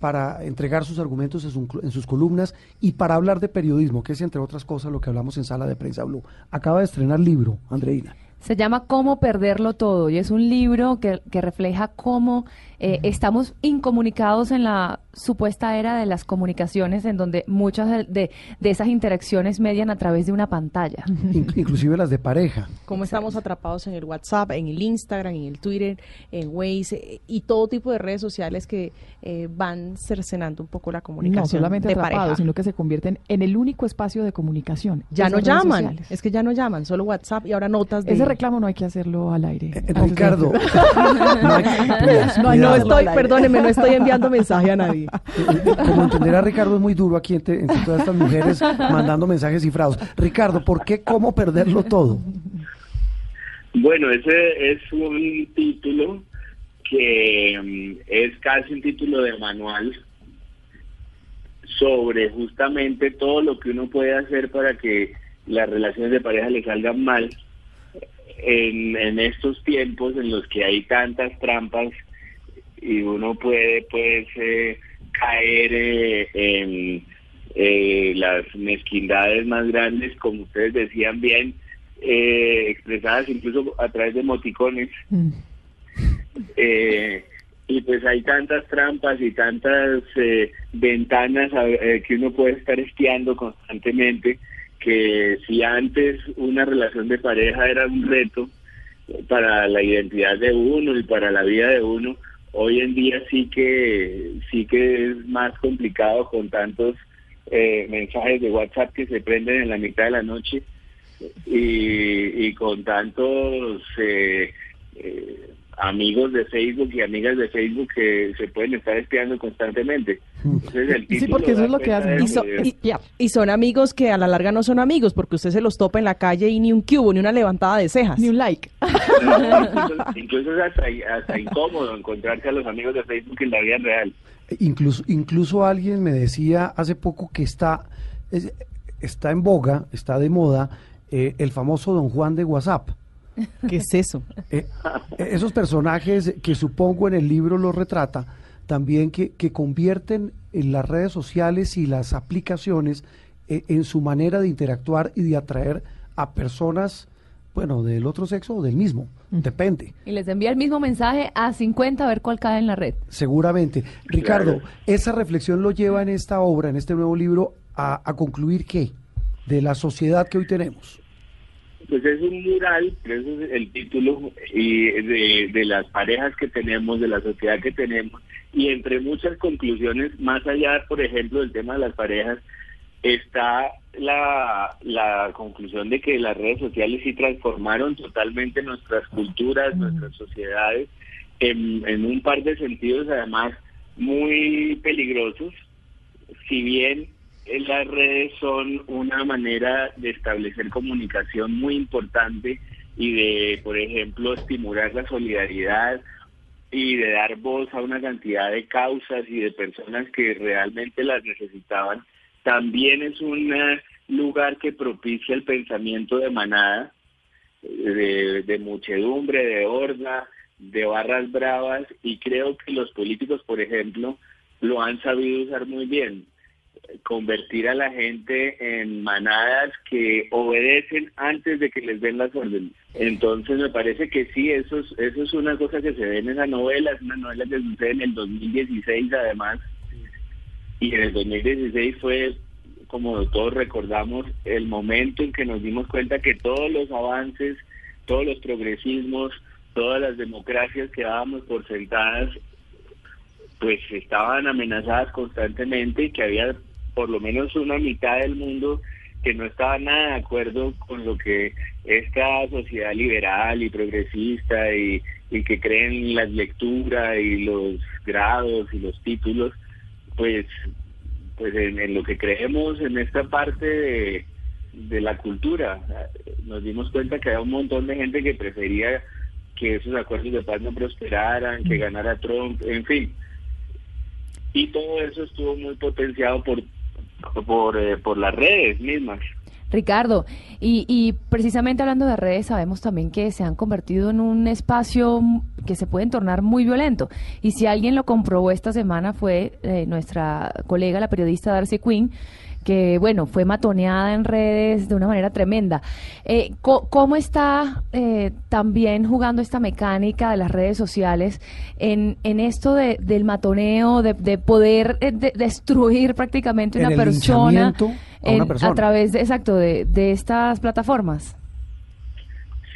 para entregar sus argumentos en, sus columnas y para hablar de periodismo, que es entre otras cosas lo que hablamos en Sala de Prensa Blue. Acaba de estrenar libro, Andreina. Se llama Cómo perderlo todo y es un libro que, que refleja cómo eh, estamos incomunicados en la supuesta era de las comunicaciones, en donde muchas de, esas interacciones median a través de una pantalla. Inclusive las de pareja. Cómo estamos atrapados en el WhatsApp, en el Instagram, en el Twitter, en Waze eh, y todo tipo de redes sociales que eh, van cercenando un poco la comunicación. No solamente atrapados, sino que se convierten en el único espacio de comunicación. Ya no llaman, es que ya no llaman, solo WhatsApp y ahora notas de... Ese reclamo no hay que hacerlo al aire. Ricardo, [LAUGHS] no, no estoy, perdóneme, no estoy enviando [LAUGHS] mensaje a nadie. Como entenderá Ricardo, es muy duro aquí entre, todas estas mujeres mandando mensajes cifrados. Ricardo, ¿por qué cómo perderlo todo? Bueno, ese es un título que mm, es casi un título de manual sobre justamente todo lo que uno puede hacer para que las relaciones de pareja le salgan mal en, en estos tiempos en los que hay tantas trampas y uno puede pues eh, caer eh, en eh, las mezquindades más grandes, como ustedes decían bien, expresadas incluso a través de emoticones. Mm. y pues hay tantas trampas y tantas ventanas que uno puede estar espiando constantemente que si antes una relación de pareja era un reto para la identidad de uno y para la vida de uno, hoy en día sí que sí que es más complicado con tantos eh, mensajes de WhatsApp que se prenden en la mitad de la noche y, con tantos eh, eh, amigos de Facebook y amigas de Facebook que se pueden estar espiando constantemente. sí, porque eso es lo que hacen. Y, son amigos que a la larga no son amigos, porque usted se los topa en la calle y ni un cubo, ni una levantada de cejas. Ni un like. [LAUGHS] incluso, es hasta, incómodo encontrarse a los amigos de Facebook en la vida real. Incluso, incluso alguien me decía hace poco que está, está en boga, está de moda, eh, el famoso Don Juan de WhatsApp. ¿Qué es eso? Eh, eh, esos personajes que supongo en el libro los retrata, también que, que convierten en las redes sociales y las aplicaciones eh, en su manera de interactuar y de atraer a personas, bueno, del otro sexo o del mismo, depende. Y les envía el mismo mensaje a 50 a ver cuál cae en la red. Seguramente. Ricardo, esa reflexión lo lleva en esta obra, en este nuevo libro, a, a concluir qué? De la sociedad que hoy tenemos pues es un mural, ese es el título, y de, las parejas que tenemos, de la sociedad que tenemos, y entre muchas conclusiones, más allá, por ejemplo, del tema de las parejas, está la, la conclusión de que las redes sociales sí transformaron totalmente nuestras culturas, nuestras sociedades, en, en un par de sentidos, además, muy peligrosos, si bien las redes son una manera de establecer comunicación muy importante y de, por ejemplo, estimular la solidaridad y de dar voz a una cantidad de causas y de personas que realmente las necesitaban, también es un lugar que propicia el pensamiento de manada, de, muchedumbre, de horda, de barras bravas, y creo que los políticos, por ejemplo, lo han sabido usar muy bien convertir a la gente en manadas que obedecen antes de que les den las órdenes. Entonces me parece que sí, eso es, eso es una cosa que se ve en esa novela, es una novela que sucede en el 2016 además, y en el 2016 fue, como todos recordamos, el momento en que nos dimos cuenta que todos los avances, todos los progresismos, todas las democracias que dábamos por sentadas pues estaban amenazadas constantemente y que había por lo menos una mitad del mundo que no estaba nada de acuerdo con lo que esta sociedad liberal y progresista y, que creen en las lecturas y los grados y los títulos, pues, pues en, lo que creemos en esta parte de, de la cultura. Nos dimos cuenta que había un montón de gente que prefería que esos acuerdos de paz no prosperaran, que ganara Trump, en fin. Y todo eso estuvo muy potenciado por por, eh, por las redes mismas. Ricardo, y, y, precisamente hablando de redes, sabemos también que se han convertido en un espacio que se puede tornar muy violento. Y si alguien lo comprobó esta semana fue eh, nuestra colega, la periodista Darcy Quinn, que bueno, fue matoneada en redes de una manera tremenda. Eh, ¿Cómo está eh, también jugando esta mecánica de las redes sociales en, en esto de, del matoneo, de, poder eh, destruir prácticamente una persona, a, través de, exacto, de, de estas plataformas?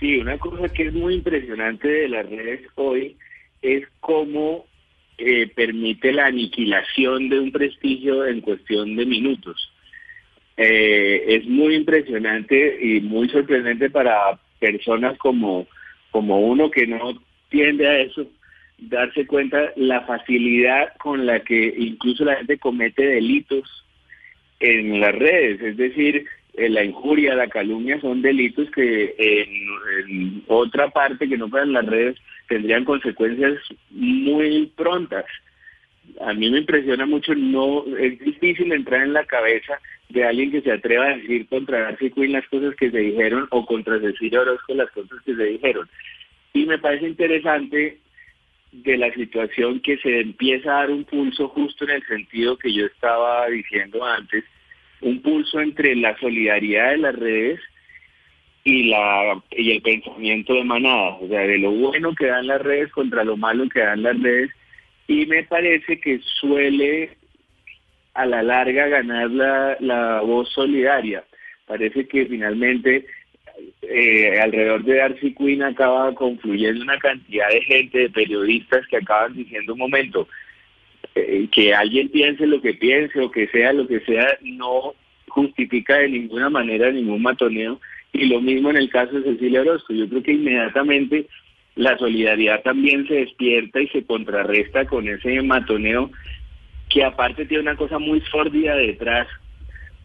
Sí, una cosa que es muy impresionante de las redes hoy es cómo permite la aniquilación de un prestigio en cuestión de minutos. Eh, es muy impresionante y muy sorprendente para personas como, como uno que no tiende a eso, darse cuenta la facilidad con la que incluso la gente comete delitos en las redes, es decir, eh, la injuria, la calumnia son delitos que en, otra parte que no fueran las redes tendrían consecuencias muy prontas. A mí me impresiona mucho, no es difícil entrar en la cabeza de alguien que se atreva a decir contra Darcy Quinn las cosas que se dijeron o contra Cecilia Orozco las cosas que se dijeron. Y me parece interesante de la situación que se empieza a dar un pulso justo en el sentido que yo estaba diciendo antes, un pulso entre la solidaridad de las redes y la y el pensamiento de manada, o sea, de lo bueno que dan las redes contra lo malo que dan las redes y me parece que suele a la larga ganar la, la voz solidaria. Parece que finalmente eh, alrededor de Darcy Quinn acaba confluyendo una cantidad de gente, de periodistas que acaban diciendo un momento, eh, que alguien piense lo que piense o que sea lo que sea, no justifica de ninguna manera ningún matoneo. Y lo mismo en el caso de Cecilia Orozco. Yo creo que inmediatamente la solidaridad también se despierta y se contrarresta con ese matoneo que aparte tiene una cosa muy sórdida detrás.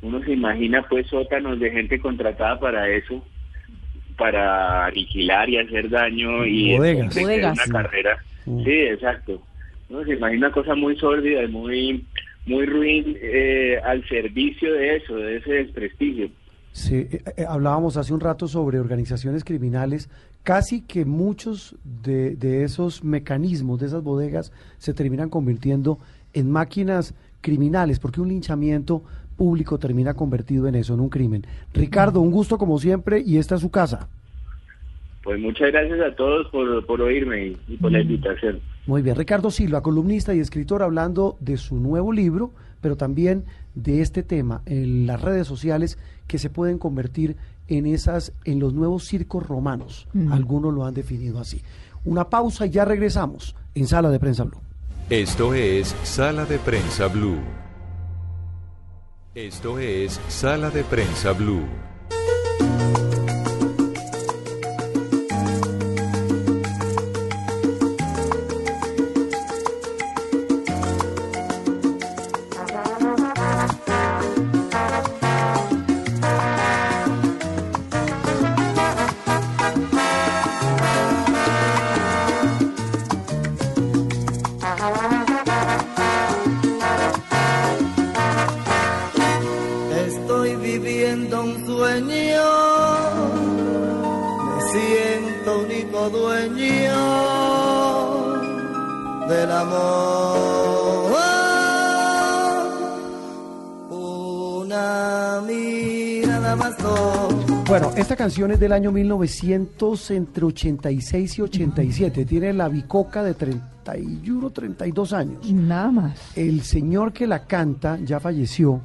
Uno se imagina pues sótanos de gente contratada para eso, para aniquilar y hacer daño y Bodegas. una carrera. Mm. Sí, exacto. Uno se imagina una cosa muy sórdida y muy, muy ruin eh, al servicio de eso, de ese desprestigio. Sí, eh, eh, hablábamos hace un rato sobre organizaciones criminales. Casi que muchos de, de esos mecanismos, de esas bodegas, se terminan convirtiendo en máquinas criminales, porque un linchamiento público termina convertido en eso, en un crimen. Ricardo, un gusto como siempre y esta es su casa. Pues muchas gracias a todos por, por oírme y, por la mm. invitación. Muy bien, Ricardo Silva, columnista y escritor, hablando de su nuevo libro, pero también de este tema en las redes sociales que se pueden convertir en esas, en los nuevos circos romanos. Mm. Algunos lo han definido así. Una pausa y ya regresamos en Sala de Prensa Blue. Esto es Sala de Prensa Blue. Esto es Sala de Prensa Blue. Bueno, esta canción es del año 1900, entre 86 y 87. Tiene la bicoca de 31, 32 años. Nada más. El señor que la canta ya falleció.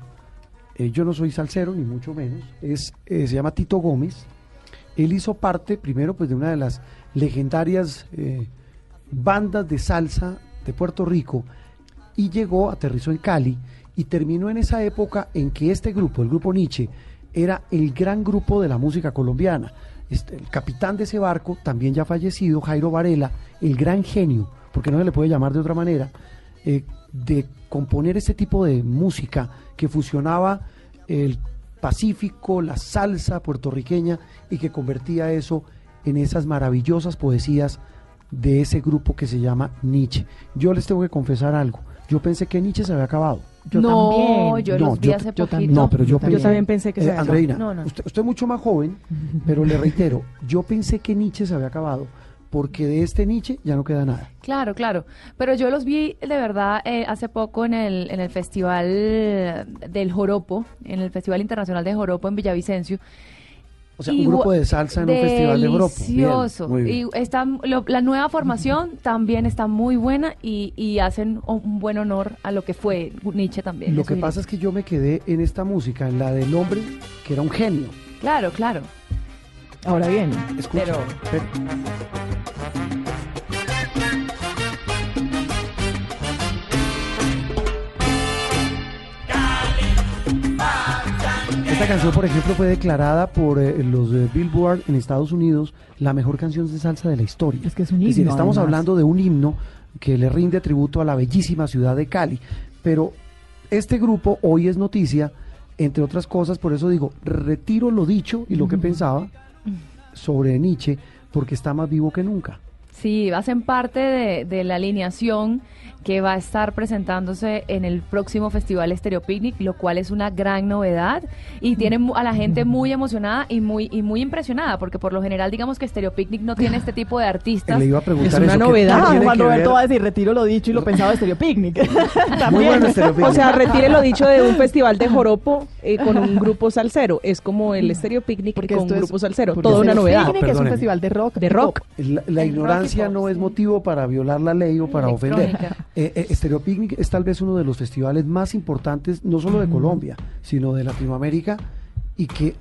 Eh, yo no soy salsero, ni mucho menos. Es, eh, se llama Tito Gómez. Él hizo parte, primero, pues de una de las legendarias eh, bandas de salsa de Puerto Rico y llegó, aterrizó en Cali y terminó en esa época en que este grupo, el grupo Nietzsche, era el gran grupo de la música colombiana. Este, el capitán de ese barco, también ya fallecido, Jairo Varela, el gran genio, porque no se le puede llamar de otra manera, eh, de componer este tipo de música que fusionaba el Pacífico, la salsa puertorriqueña y que convertía eso en esas maravillosas poesías de ese grupo que se llama Nietzsche. Yo les tengo que confesar algo. Yo pensé que Nietzsche se había acabado. Yo no, también. yo los vi hace poquito. No, pero yo, Yo también pensé que se Eh, había Andreina, acabado. No, no. Usted, usted es mucho más joven, pero le reitero, yo pensé que Nietzsche se había acabado, porque de este Nietzsche ya no queda nada. Claro, claro. Pero yo los vi de verdad eh, hace poco en el, en el Festival del Joropo, en el Festival Internacional de Joropo en Villavicencio. O sea, un grupo de salsa en un festival de Europa. Delicioso. Y está, lo- la nueva formación también está muy buena y, y hacen un buen honor a lo que fue Nietzsche también. Lo que pasa es que yo me quedé en esta música, en la del hombre que era un genio. Claro, claro. Ahora bien, Escucha, Pero-. Esta canción, por ejemplo, fue declarada por eh, los de Billboard en Estados Unidos la mejor canción de salsa de la historia. Es que es un decir, himno, estamos además. hablando de un himno que le rinde tributo a la bellísima ciudad de Cali. Pero este grupo hoy es noticia, entre otras cosas, por eso digo, retiro lo dicho y lo que pensaba sobre Nietzsche, porque está más vivo que nunca. Sí, hacen parte de, de la alineación que va a estar presentándose en el próximo Festival Estéreo Picnic, lo cual es una gran novedad y tiene mu- a la gente [LAUGHS] muy emocionada y muy y muy impresionada, porque por lo general digamos que Estéreo Picnic no tiene este tipo de artistas. Le iba a es preguntar una eso, ¿qué novedad. tiene Juan Roberto ver? va a decir, retiro lo dicho y lo [LAUGHS] pensaba de Stereo Picnic. Muy [LAUGHS] bueno Stereo Picnic. O sea, retire lo dicho de un festival de joropo eh, con un grupo salsero. Es como el Estéreo Picnic Porque con un es- grupo salsero. Toda una Stereo novedad. Picnic es un festival de rock. De rock. La, la El ignorancia no es motivo para violar la ley o para ofender. Eh, eh, Stereo Picnic es tal vez uno de los festivales más importantes, no solo de Colombia, sino de Latinoamérica, y que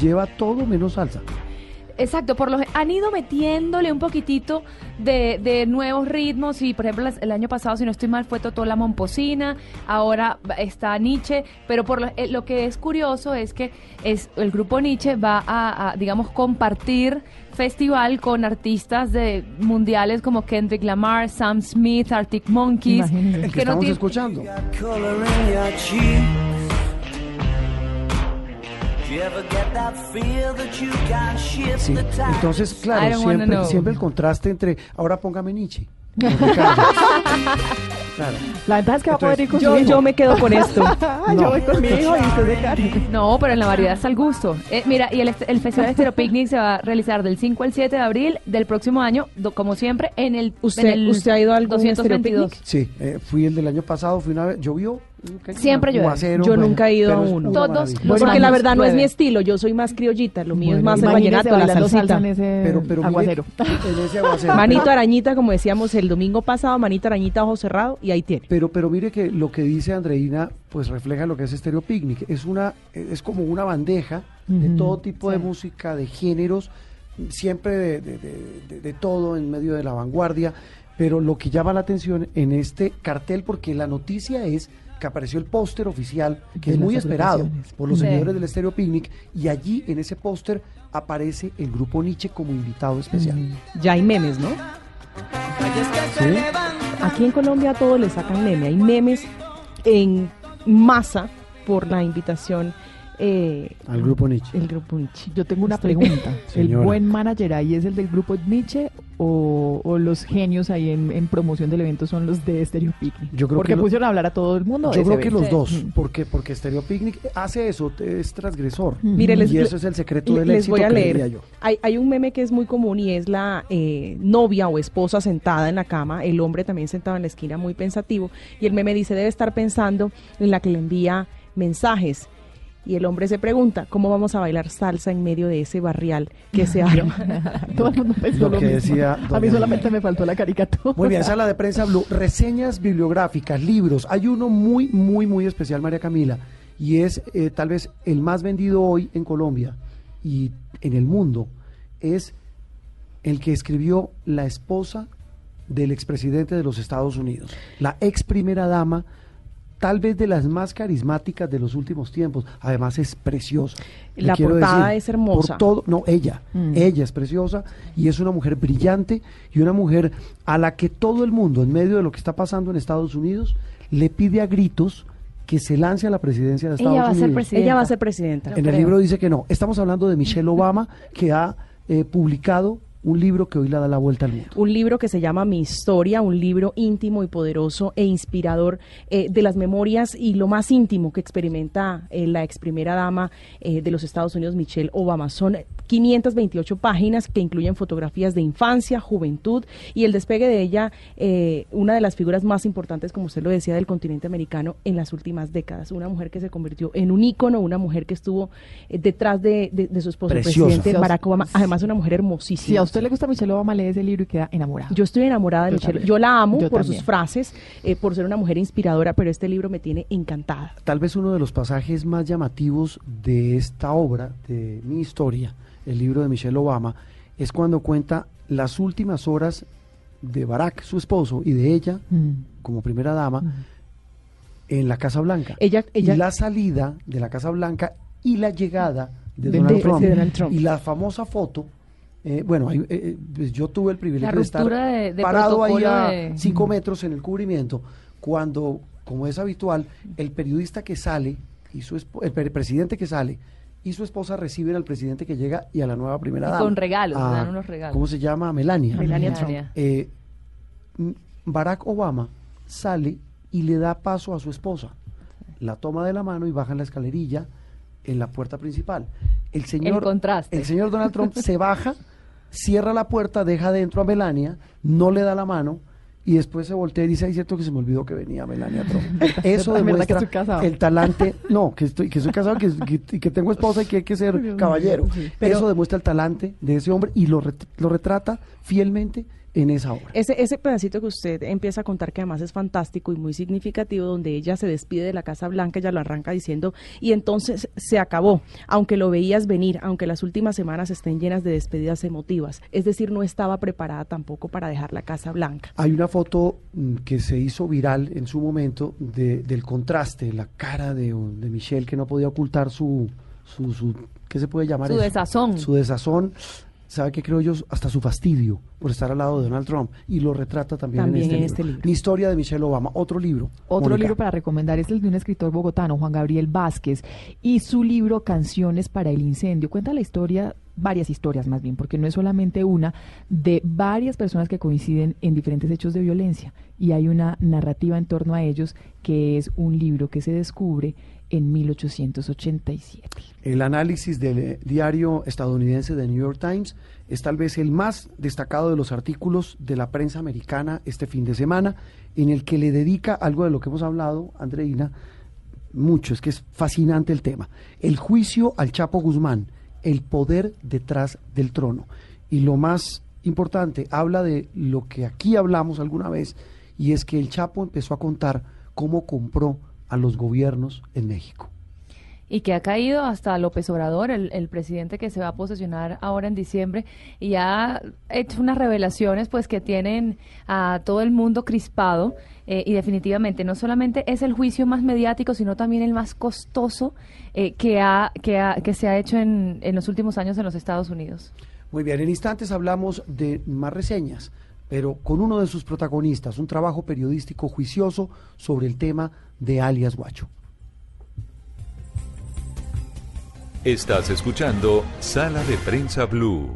lleva todo menos salsa. Exacto, por lo gen- han ido metiéndole un poquitito de, de nuevos ritmos y por ejemplo el año pasado si no estoy mal fue Totola Momposina, ahora está Nietzsche, pero por lo, eh, lo que es curioso es que es el grupo Nietzsche va a, a, digamos compartir festival con artistas de mundiales como Kendrick Lamar, Sam Smith, Arctic Monkeys, que que no estamos escuchando. Sí, entonces, claro, siempre, siempre el contraste entre, ahora póngame Nietzsche. Claro. La ventaja es que va a poder ir con Yo, su hijo. yo me quedo con esto. [LAUGHS] Ah, Yo voy con mi hijo y usted se queda. No, pero en la variedad está el gusto. Eh, mira, y el, el Festival Estero Picnic se va a realizar del 5 al 7 de abril del próximo año, do- como siempre, en el, ¿Usted- en el usted ha ido a algún Estéreo 222. Picnic? Sí, eh, fui el del año pasado, fui una vez, llovió. Siempre llueve. aguacero, Yo bueno, nunca he ido a uno. Todos los Porque la verdad no es mi estilo. Yo soy más criollita. Lo mío es más el vallenato, la salsita. en ese Pero, pero mire, aguacero. en ese aguacero. Manito arañita, como decíamos el domingo pasado, manito arañita, ojo cerrado, y ahí tiene. Pero, pero mire que lo que dice Andreina, pues refleja lo que es Stereo Picnic. Es una, es como una bandeja de todo tipo de música, de géneros, siempre de, de- de- de- de todo en medio de la vanguardia. Pero lo que llama la atención en este cartel, porque la noticia es que apareció el póster oficial, que De es muy esperado por los Sí. seguidores del Stereo Picnic, y allí en ese póster aparece el grupo Nietzsche como invitado especial. Ya hay memes, ¿no? ¿Sí? Aquí en Colombia a todos le sacan meme. Hay memes en masa por la invitación eh, Al grupo Nietzsche. El grupo Nietzsche. Yo tengo una pregunta. [LAUGHS] ¿El buen manager ahí es el del grupo Nietzsche o, o los genios ahí en, en promoción del evento son los de Stereo Picnic? Yo creo Porque que lo- pusieron a hablar a todo el mundo. Yo creo que evento. los dos, porque porque Stereo Picnic hace eso, es transgresor. Mire, les- y eso es el secreto del les éxito, voy a leer. yo. Hay, hay un meme que es muy común y es la eh, novia o esposa sentada en la cama, el hombre también sentado en la esquina muy pensativo y el meme dice debe estar pensando en la que le envía mensajes. Y el hombre se pregunta, ¿cómo vamos a bailar salsa en medio de ese barrial que se arma? [LAUGHS] [LAUGHS] Todo el mundo pensó Lo lo, que mismo. decía A mí solamente me faltó la caricatura. Muy bien, sala de prensa Blue. Reseñas bibliográficas, libros. Hay uno muy, muy, muy especial, María Camila, y es eh, tal vez el más vendido hoy en Colombia y en el mundo. Es el que escribió la esposa del expresidente de los Estados Unidos, la ex primera dama, tal vez de las más carismáticas de los últimos tiempos. Además es preciosa. La portada es hermosa. Por todo, no, ella, Mm. ella es preciosa y es una mujer brillante y una mujer a la que todo el mundo, en medio de lo que está pasando en Estados Unidos, le pide a gritos que se lance a la presidencia de Ella Estados va a ser Unidos. presidenta. Ella va a ser presidenta. En el libro dice que no. Estamos hablando de Michelle [LAUGHS] Obama, que ha eh, publicado un libro que hoy le da la vuelta al mundo. un libro que se llama Mi Historia, un libro íntimo y poderoso e inspirador eh, de las memorias y lo más íntimo que experimenta eh, la ex primera dama eh, de los Estados Unidos, Michelle Obama. Son 528 páginas que incluyen fotografías de infancia, juventud y el despegue de ella, una de las figuras más importantes, como usted lo decía, del continente americano en las últimas décadas. Una mujer que se convirtió en un ícono, una mujer que estuvo detrás de, de- de su esposo, el Preciosa. presidente Sí, a Barack Obama. Además, una mujer hermosísima. Usted le gusta Michelle Obama, lee ese libro y queda enamorado. Yo estoy enamorada de Yo Michelle. también. Yo la amo Yo por también. sus frases, eh, por ser una mujer inspiradora, pero este libro me tiene encantada. Tal vez uno de los pasajes más llamativos de esta obra, de mi historia, el libro de Michelle Obama, es cuando cuenta las últimas horas de Barack, su esposo, y de ella, como primera dama, en la Casa Blanca. Ella, ella, y la salida de la Casa Blanca y la llegada de, De- Donald, de- Trump. de Donald Trump. Y la famosa foto, eh, bueno, ahí, eh, pues yo tuve el privilegio de estar ruptura de- de parado ahí a de- cinco metros en el cubrimiento, cuando, como es habitual, el periodista que sale y su el pre- presidente que sale y su esposa reciben al presidente que llega y a la nueva primera Y dama. con regalos, le a- dan unos regalos. ¿Cómo se llama? Melania. Melania Trump. Eh, Barack Obama sale y le da paso a su esposa. La toma de la mano y baja en la escalerilla en la puerta principal. El señor, contraste. el señor Donald Trump se baja, [LAUGHS] cierra la puerta, deja dentro a Melania, no le da la mano y después se voltea y dice, es cierto que se me olvidó que venía Melania Trump. [LAUGHS] Eso ¿Verdad que demuestra el talante, no, que estoy, que soy casado, que, que, que tengo esposa y que hay que ser caballero. Pero- Eso demuestra el talante de ese hombre y lo, ret- lo retrata fielmente en esa obra. ese, ese pedacito que usted empieza a contar, que además es fantástico y muy significativo, donde ella se despide de la Casa Blanca, ella lo arranca diciendo, y entonces se acabó, aunque lo veías venir, aunque las últimas semanas estén llenas de despedidas emotivas. Es decir, no estaba preparada tampoco para dejar la Casa Blanca. Hay una foto mm, que se hizo viral en su momento de- del contraste, la cara de, de Michelle que no podía ocultar su, su, su- ¿qué se puede llamar Su eso? desazón. Su desazón, ¿sabe qué creo yo? Hasta su fastidio por estar al lado de Donald Trump y lo retrata también, También en, en este, este libro. Mi historia de Michelle Obama, otro libro. Otro libro para recomendar es el de un escritor bogotano, Juan Gabriel Vázquez, y su libro Canciones para el Incendio. Cuenta la historia, varias historias más bien, porque no es solamente una, de varias personas que coinciden en diferentes hechos de violencia. Y hay una narrativa en torno a ellos que es un libro que se descubre en 1887. El análisis del eh, diario estadounidense de New York Times es tal vez el más destacado de los artículos de la prensa americana este fin de semana, en el que le dedica algo de lo que hemos hablado, Andreina, mucho, es que es fascinante el tema. El juicio al Chapo Guzmán, el poder detrás del trono. Y lo más importante, habla de lo que aquí hablamos alguna vez, y es que el Chapo empezó a contar cómo compró a los gobiernos en México. y que ha caído hasta López Obrador, el, el presidente que se va a posesionar ahora en diciembre, y ha hecho unas revelaciones pues que tienen a todo el mundo crispado eh, y definitivamente no solamente es el juicio más mediático, sino también el más costoso eh, que, ha, que, ha- que se ha hecho en, en los últimos años en los Estados Unidos. Muy bien, en instantes hablamos de más reseñas, pero con uno de sus protagonistas, un trabajo periodístico juicioso sobre el tema de alias Guacho. Estás escuchando Sala de Prensa Blue.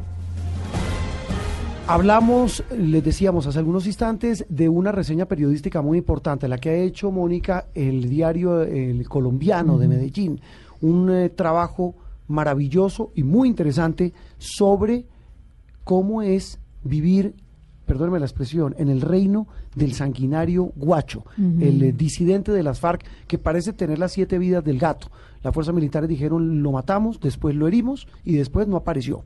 Hablamos, les decíamos hace algunos instantes, de una reseña periodística muy importante, la que ha hecho Mónica, el diario El Colombiano de Medellín. Un eh, trabajo maravilloso y muy interesante sobre cómo es vivir, perdóneme la expresión, en el reino del sanguinario Guacho, el eh, disidente de las FARC que parece tener las siete vidas del gato. Las fuerzas militares dijeron lo matamos, después lo herimos y después no apareció.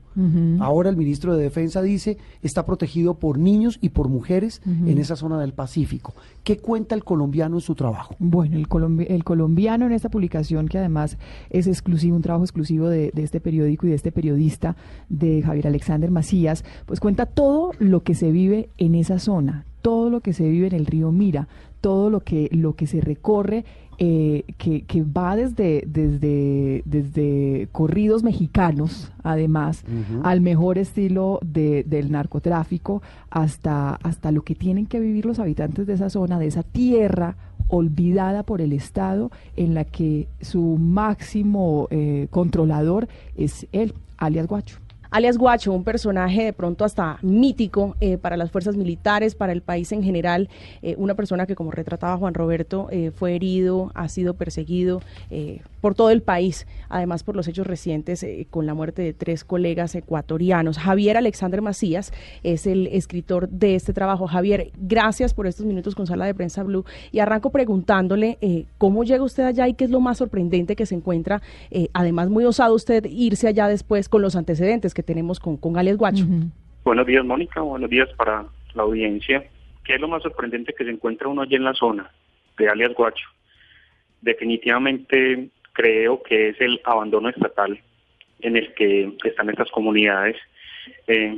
Ahora el ministro de Defensa dice está protegido por niños y por mujeres en esa zona del Pacífico. ¿Qué cuenta el colombiano en su trabajo? Bueno, el, el colombiano en esta publicación, que además es exclusivo, un trabajo exclusivo de, de, este periódico y de este periodista, de Javier Alexander Macías, pues cuenta todo lo que se vive en esa zona, todo lo que se vive en el río Mira, todo lo que, lo que se recorre eh, que, que, va desde, desde, desde corridos mexicanos, además, al mejor estilo de, del narcotráfico, hasta, hasta lo que tienen que vivir los habitantes de esa zona, de esa tierra olvidada por el Estado, en la que su máximo eh, controlador es él, alias Guacho alias Guacho, un personaje de pronto hasta mítico eh, para las fuerzas militares, para el país en general, eh, una persona que como retrataba Juan Roberto eh, fue herido, ha sido perseguido por todo el país, además por los hechos recientes con la muerte de tres colegas ecuatorianos. Javier Alexander Macías es el escritor de este trabajo. Javier, gracias por estos minutos con Sala de Prensa Blue y arranco preguntándole cómo llega usted allá y qué es lo más sorprendente que se encuentra, además muy osado usted irse allá después con los antecedentes que tenemos con, con alias Guacho. Buenos días, Mónica. Buenos días para la audiencia. ¿Qué es lo más sorprendente que se encuentra uno allí en la zona de alias Guacho? Definitivamente creo que es el abandono estatal en el que están estas comunidades. Eh,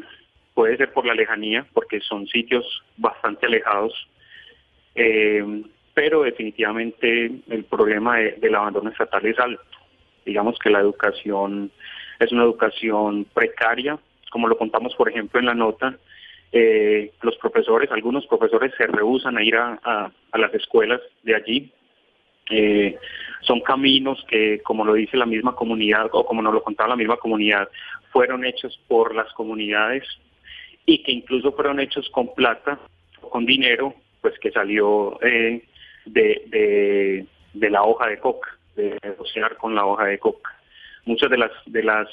puede ser por la lejanía, porque son sitios bastante alejados, eh, pero definitivamente el problema del abandono estatal es alto. Digamos que la educación es una educación precaria, como lo contamos, por ejemplo, en la nota. Eh, los profesores, algunos profesores se rehusan a ir a, las escuelas de allí. Eh, son caminos que, como lo dice la misma comunidad, o como nos lo contaba la misma comunidad, fueron hechos por las comunidades y que incluso fueron hechos con plata, con dinero, pues que salió eh, de, de la hoja de coca, de negociar con la hoja de coca muchas de las de las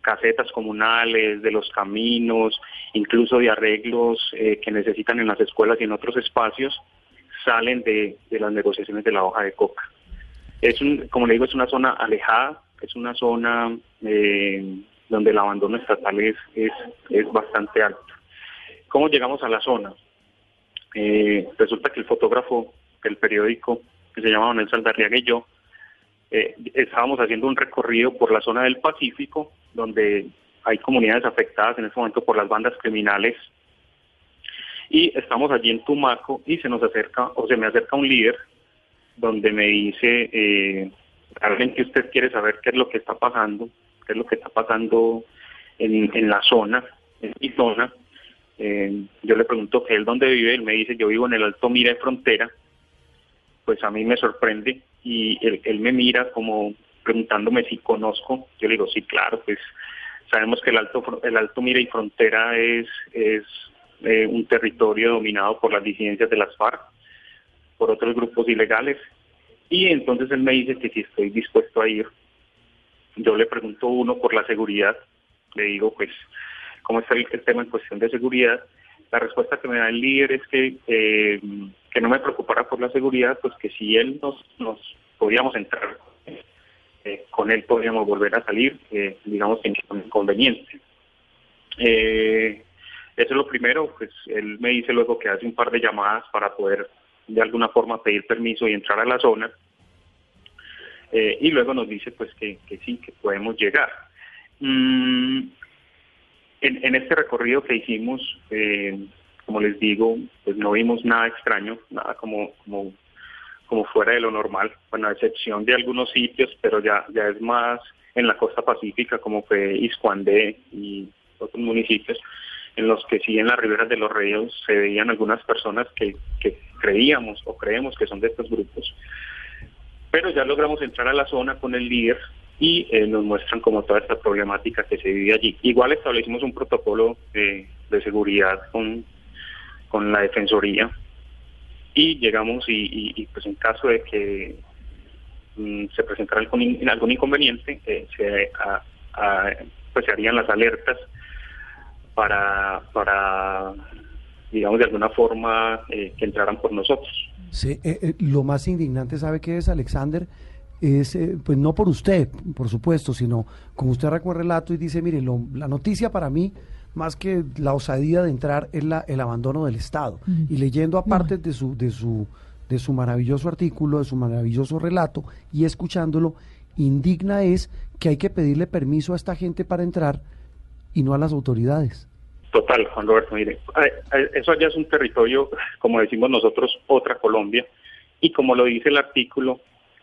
casetas comunales, de los caminos, incluso de arreglos eh, que necesitan en las escuelas y en otros espacios, salen de, las negociaciones de la hoja de coca. Es un, como le digo, es una zona alejada, es una zona eh, donde el abandono estatal es, es, bastante alto. ¿Cómo llegamos a la zona? Eh, resulta que el fotógrafo del periódico, que se llama Manuel Saldarriaga y yo, eh, estábamos haciendo un recorrido por la zona del Pacífico, donde hay comunidades afectadas en este momento por las bandas criminales. Y estamos allí en Tumaco y se nos acerca, o se me acerca un líder, donde me dice, eh, realmente usted quiere saber qué es lo que está pasando, qué es lo que está pasando en, en la zona, en mi zona. Eh, yo le pregunto que él dónde vive, él me dice, yo vivo en el Alto Mira de Frontera, pues a mí me sorprende y él, me mira como preguntándome si conozco. Yo le digo, sí, claro, pues sabemos que el Alto, el Alto Mira y Frontera es, es eh, un territorio dominado por las disidencias de las FARC, por otros grupos ilegales. Y entonces él me dice que si estoy dispuesto a ir. Yo le pregunto uno por la seguridad. Le digo, pues, ¿cómo está el, tema en cuestión de seguridad? La respuesta que me da el líder es que eh, que no me preocupara por la seguridad, pues que si él nos, nos podíamos entrar, eh, con él podríamos volver a salir, eh, digamos, sin inconveniente. Eh, eso es lo primero, pues él me dice luego que hace un par de llamadas para poder de alguna forma pedir permiso y entrar a la zona. y luego nos dice pues que, que sí, que podemos llegar. Mm, en, en, este recorrido que hicimos, eh, como les digo, pues no vimos nada extraño, nada como, como, como fuera de lo normal, bueno, a excepción de algunos sitios, pero ya, ya es más en la costa pacífica, como fue Iscuandé y otros municipios, en los que sí en las riberas de los ríos se veían algunas personas que, que creíamos o creemos que son de estos grupos. Pero ya logramos entrar a la zona con el líder y eh, nos muestran como toda esta problemática que se vive allí. Igual establecimos un protocolo de, de seguridad con, con la Defensoría y llegamos y, y, pues en caso de que mm, se presentara algún, algún inconveniente, eh, se, pues se harían las alertas para, para digamos, de alguna forma eh, que entraran por nosotros. Sí, lo más indignante, ¿sabe qué es, Alexander? es, eh, pues no por usted, por supuesto, sino como usted recuerda el relato y dice, mire, la noticia para mí, más que la osadía de entrar, es la, el abandono del Estado. Y leyendo aparte de, su, de, su, de su maravilloso artículo, de su maravilloso relato, y escuchándolo, indigna es que hay que pedirle permiso a esta gente para entrar y no a las autoridades. Total, Juan Roberto, mire, eso ya es un territorio, como decimos nosotros, otra Colombia, y como lo dice el artículo,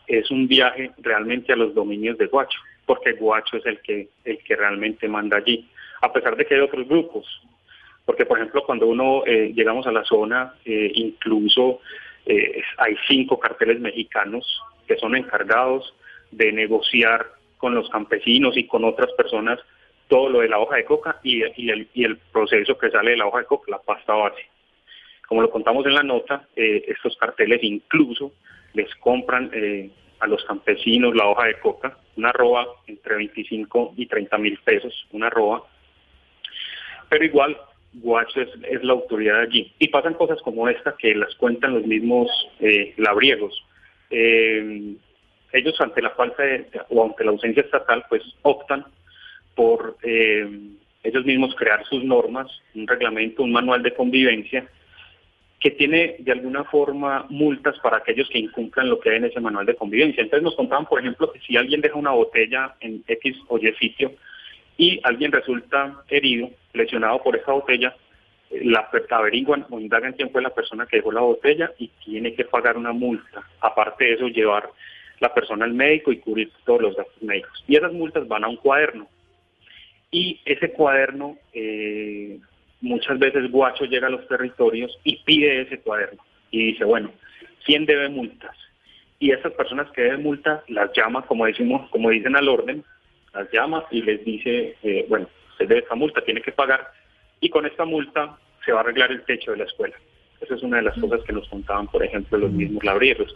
es un viaje realmente a los dominios de Guacho, porque Guacho es el que, el que realmente manda allí, a pesar de que hay otros grupos. Porque, por ejemplo, cuando uno eh, llegamos a la zona, eh, incluso eh, hay cinco carteles mexicanos que son encargados de negociar con los campesinos y con otras personas todo lo de la hoja de coca y, el, y el proceso que sale de la hoja de coca, la pasta base. Como lo contamos en la nota, estos carteles incluso les compran eh, a los campesinos la hoja de coca, una roba entre 25 y 30 mil pesos, una roba. Pero igual, Guacho es, la autoridad allí. Y pasan cosas como esta que las cuentan los mismos eh, labriegos. Eh, ellos ante la falta de, o ante la ausencia estatal, pues optan por ellos mismos crear sus normas, un reglamento, un manual de convivencia que tiene de alguna forma multas para aquellos que incumplan lo que hay en ese manual de convivencia. Entonces nos contaban, por ejemplo, que si alguien deja una botella en X o Y sitio y alguien resulta herido, lesionado por esa botella, eh, la averiguan o indagan quién fue la persona que dejó la botella y tiene que pagar una multa. Aparte de eso, llevar la persona al médico y cubrir todos los gastos médicos. Y esas multas van a un cuaderno. Y ese cuaderno eh, muchas veces Guacho llega a los territorios y pide ese cuaderno y dice, bueno, ¿quién debe multas? Y esas personas que deben multas las llama, como decimos, como dicen al orden, las llama y les dice, eh, bueno, usted debe esta multa, tiene que pagar y con esta multa se va a arreglar el techo de la escuela. Esa es una de las cosas que nos contaban, por ejemplo, los mismos labrieros.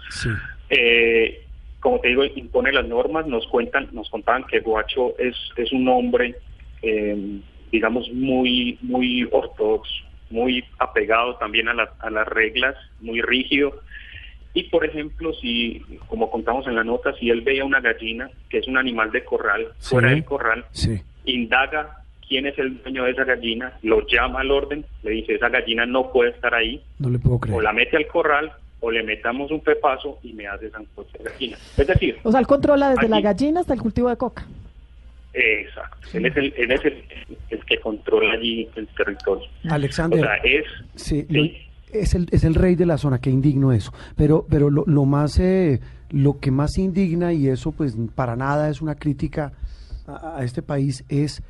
Eh, como te digo, impone las normas, nos cuentan, nos contaban que Guacho es, es un hombre eh, digamos, muy, muy ortodoxo, muy apegado también a, a las reglas, muy rígido. Y por ejemplo, si, como contamos en la nota, si él veía una gallina, que es un animal de corral, fuera del corral, indaga quién es el dueño de esa gallina, lo llama al orden, le dice, esa gallina no puede estar ahí, no le puedo creer. o la mete al corral, o le metamos un pepazo y me hace sancocho de gallina. Es decir... O sea, él controla desde la gallina hasta el cultivo de coca. Exacto, él es, el, él es el, que controla allí el territorio. Alexander, o sea, es, sí, es, el, es el rey de la zona, qué indigno eso. Pero, pero lo, lo más, eh, lo que más indigna, y eso pues para nada es una crítica a, este país, es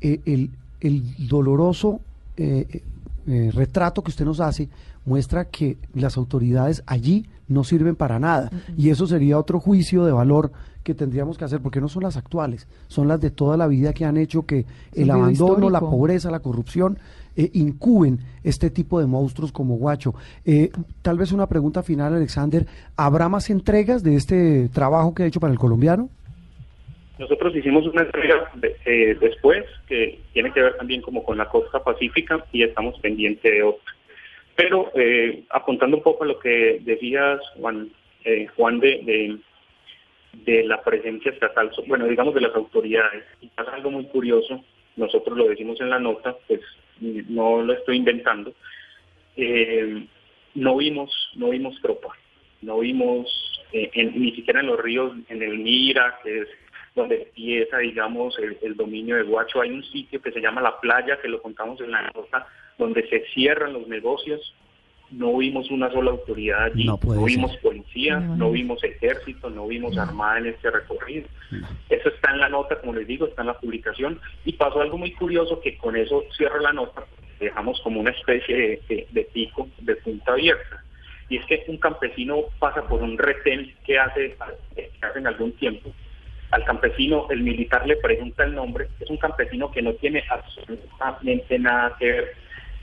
eh, el, el doloroso eh, retrato que usted nos hace, muestra que las autoridades allí no sirven para nada. Y eso sería otro juicio de valor que tendríamos que hacer, porque no son las actuales, son las de toda la vida que han hecho que el abandono, la pobreza, la corrupción eh, incuben este tipo de monstruos como Guacho. Eh, tal vez una pregunta final, Alexander, ¿habrá más entregas de este trabajo que ha hecho para el colombiano? Nosotros hicimos una entrega eh, después que tiene que ver también como con la costa pacífica y estamos pendientes de otra. Pero eh, apuntando un poco a lo que decías, Juan, Juan de, de la presencia estatal, bueno, digamos de las autoridades. Y pasa algo muy curioso, nosotros lo decimos en la nota, pues no lo estoy inventando. Eh, no vimos, no vimos tropa, no vimos eh, ni siquiera en los ríos, en el Mira, que es donde empieza, digamos, el, el, dominio de Guacho, hay un sitio que se llama La Playa, que lo contamos en la nota, donde se cierran los negocios, no vimos una sola autoridad allí, no, vimos policía, no, vimos ejército, no vimos armada en este recorrido. Eso está en la nota, como les digo, está en la publicación. Y pasó algo muy curioso que con eso cierro la nota, dejamos como una especie de, pico de punta abierta. Y es que un campesino pasa por un retén que hace, que hace en algún tiempo. Al campesino, el militar le pregunta el nombre, es un campesino que no tiene absolutamente nada que ver,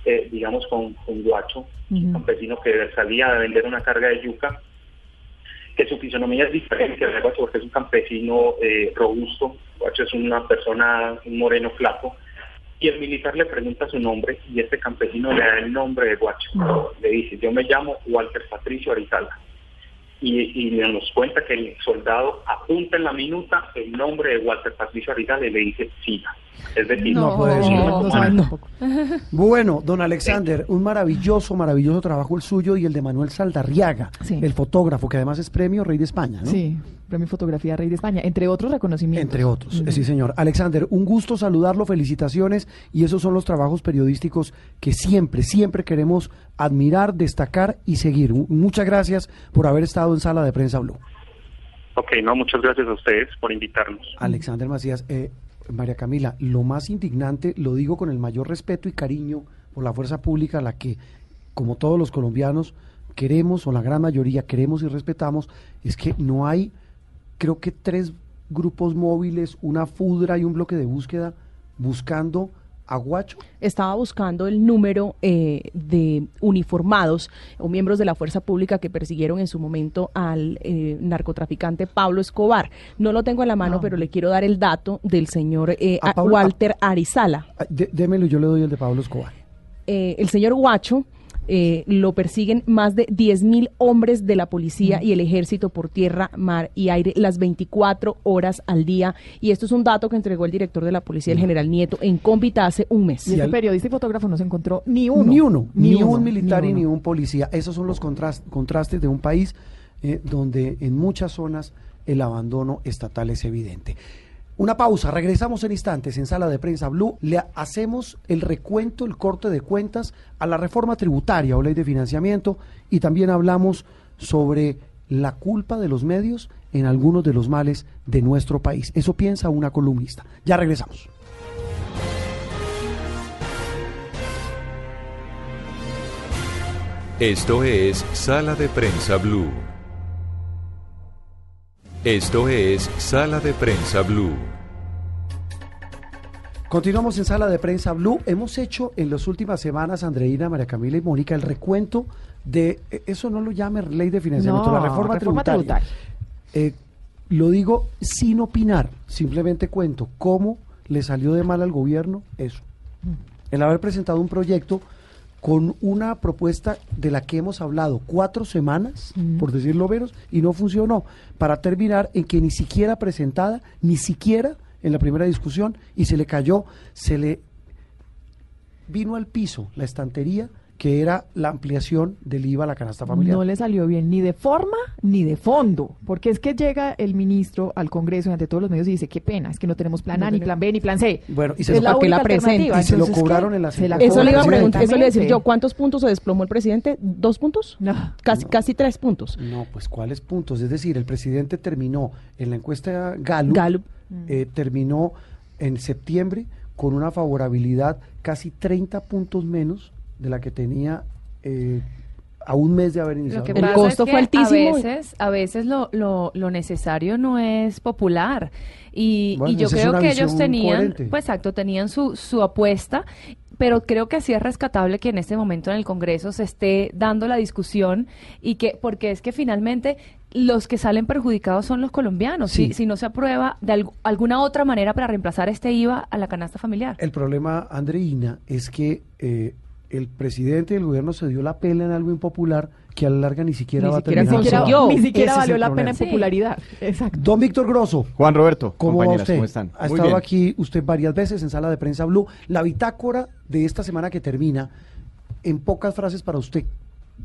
eh, digamos, con, con Guacho, un campesino que salía a vender una carga de yuca, que su fisonomía es diferente de Guacho porque es un campesino eh, robusto, Guacho es una persona, un moreno flaco, y el militar le pregunta su nombre y este campesino le da el nombre de Guacho. Le dice, yo me llamo Walter Patricio Arizala y, nos cuenta que el soldado apunta en la minuta el nombre de Walter Patricio Arrigal y le dice siga. Es decir, no, puede ser. Bueno, don Alexander, un maravilloso, maravilloso trabajo el suyo y el de Manuel Saldarriaga, el fotógrafo, que además es premio Rey de España, ¿no? Sí, premio Fotografía Rey de España, entre otros reconocimientos. Entre otros, sí señor. Alexander, un gusto saludarlo, felicitaciones, y esos son los trabajos periodísticos que siempre, siempre queremos admirar, destacar y seguir. Muchas gracias por haber estado en Sala de Prensa Blue. Ok, no, muchas gracias a ustedes por invitarnos. Alexander Macías, eh, María Camila, lo más indignante, lo digo con el mayor respeto y cariño por la fuerza pública, la que, como todos los colombianos, queremos, o la gran mayoría queremos y respetamos, es que no hay, creo que tres grupos móviles, una FUDRA y un bloque de búsqueda buscando Aguacho? Estaba buscando el número eh, de uniformados o miembros de la fuerza pública que persiguieron en su momento al eh, narcotraficante Pablo Escobar. No lo tengo en la mano, pero le quiero dar el dato del señor eh, Walter Arizala. démelo, yo le doy el de Pablo Escobar. el señor Guacho eh, lo persiguen más de 10.000 hombres de la policía y el ejército por tierra, mar y aire las 24 horas al día. Y esto es un dato que entregó el director de la policía, el general Nieto, en Cómbita hace un mes. Y ese periodista y fotógrafo no se encontró ni uno. Ni uno, ni, un militar y ni un policía. Esos son los contrastes de un país eh, donde en muchas zonas el abandono estatal es evidente. Una pausa, regresamos en instantes en Sala de Prensa Blue. Le hacemos el recuento, el corte de cuentas a la reforma tributaria o ley de financiamiento y también hablamos sobre la culpa de los medios en algunos de los males de nuestro país. Eso piensa una columnista. Ya regresamos. Esto es Sala de Prensa Blue. Esto es Sala de Prensa Blue. Continuamos en Sala de Prensa Blue. Hemos hecho en las últimas semanas, Andreina, María Camila y Mónica, el recuento de, eh, eso no lo llame ley de financiamiento, la reforma, tributaria. Eh, lo digo sin opinar, simplemente cuento cómo le salió de mal al gobierno eso. El haber presentado un proyecto con una propuesta de la que hemos hablado cuatro semanas, por decirlo menos, y no funcionó, para terminar en que ni siquiera presentada, ni siquiera en la primera discusión, y se le cayó, se le vino al piso la estantería que era la ampliación del IVA a la canasta familiar. No le salió bien ni de forma ni de fondo, porque es que llega el ministro al Congreso y ante todos los medios y dice, qué pena, es que no tenemos plan A, ni plan B, ni plan C. Bueno, y se, la, la presenta. Y se lo cobraron en la, se Eso le iba a preguntar, eso le decir yo, ¿cuántos puntos se desplomó el presidente? ¿Dos puntos? No. Casi, casi tres puntos. No, pues ¿cuáles puntos? Es decir, el presidente terminó en la encuesta Gallup, eh, terminó en septiembre con una favorabilidad casi 30 puntos menos de la que tenía eh, a un mes de haber iniciado. el costo fue altísimo. A veces, a veces lo, lo, lo necesario no es popular. Y, y yo creo que ellos tenían, pues exacto, tenían su, su apuesta pero creo que sí es rescatable que en este momento en el Congreso se esté dando la discusión y que, porque es que finalmente los que salen perjudicados son los colombianos, si, si no se aprueba de alguna otra manera para reemplazar este IVA a la canasta familiar. El problema, Andreina, es que eh, el presidente del gobierno se dio la pela en algo impopular que a la larga ni siquiera va a tener. Ni siquiera valió la pena en popularidad. Exacto. Don Víctor Grosso. Juan Roberto, ¿cómo compañeras, ¿cómo están? Ha estado aquí usted varias veces en Sala de Prensa Blue. La bitácora de esta semana que termina, en pocas frases para usted,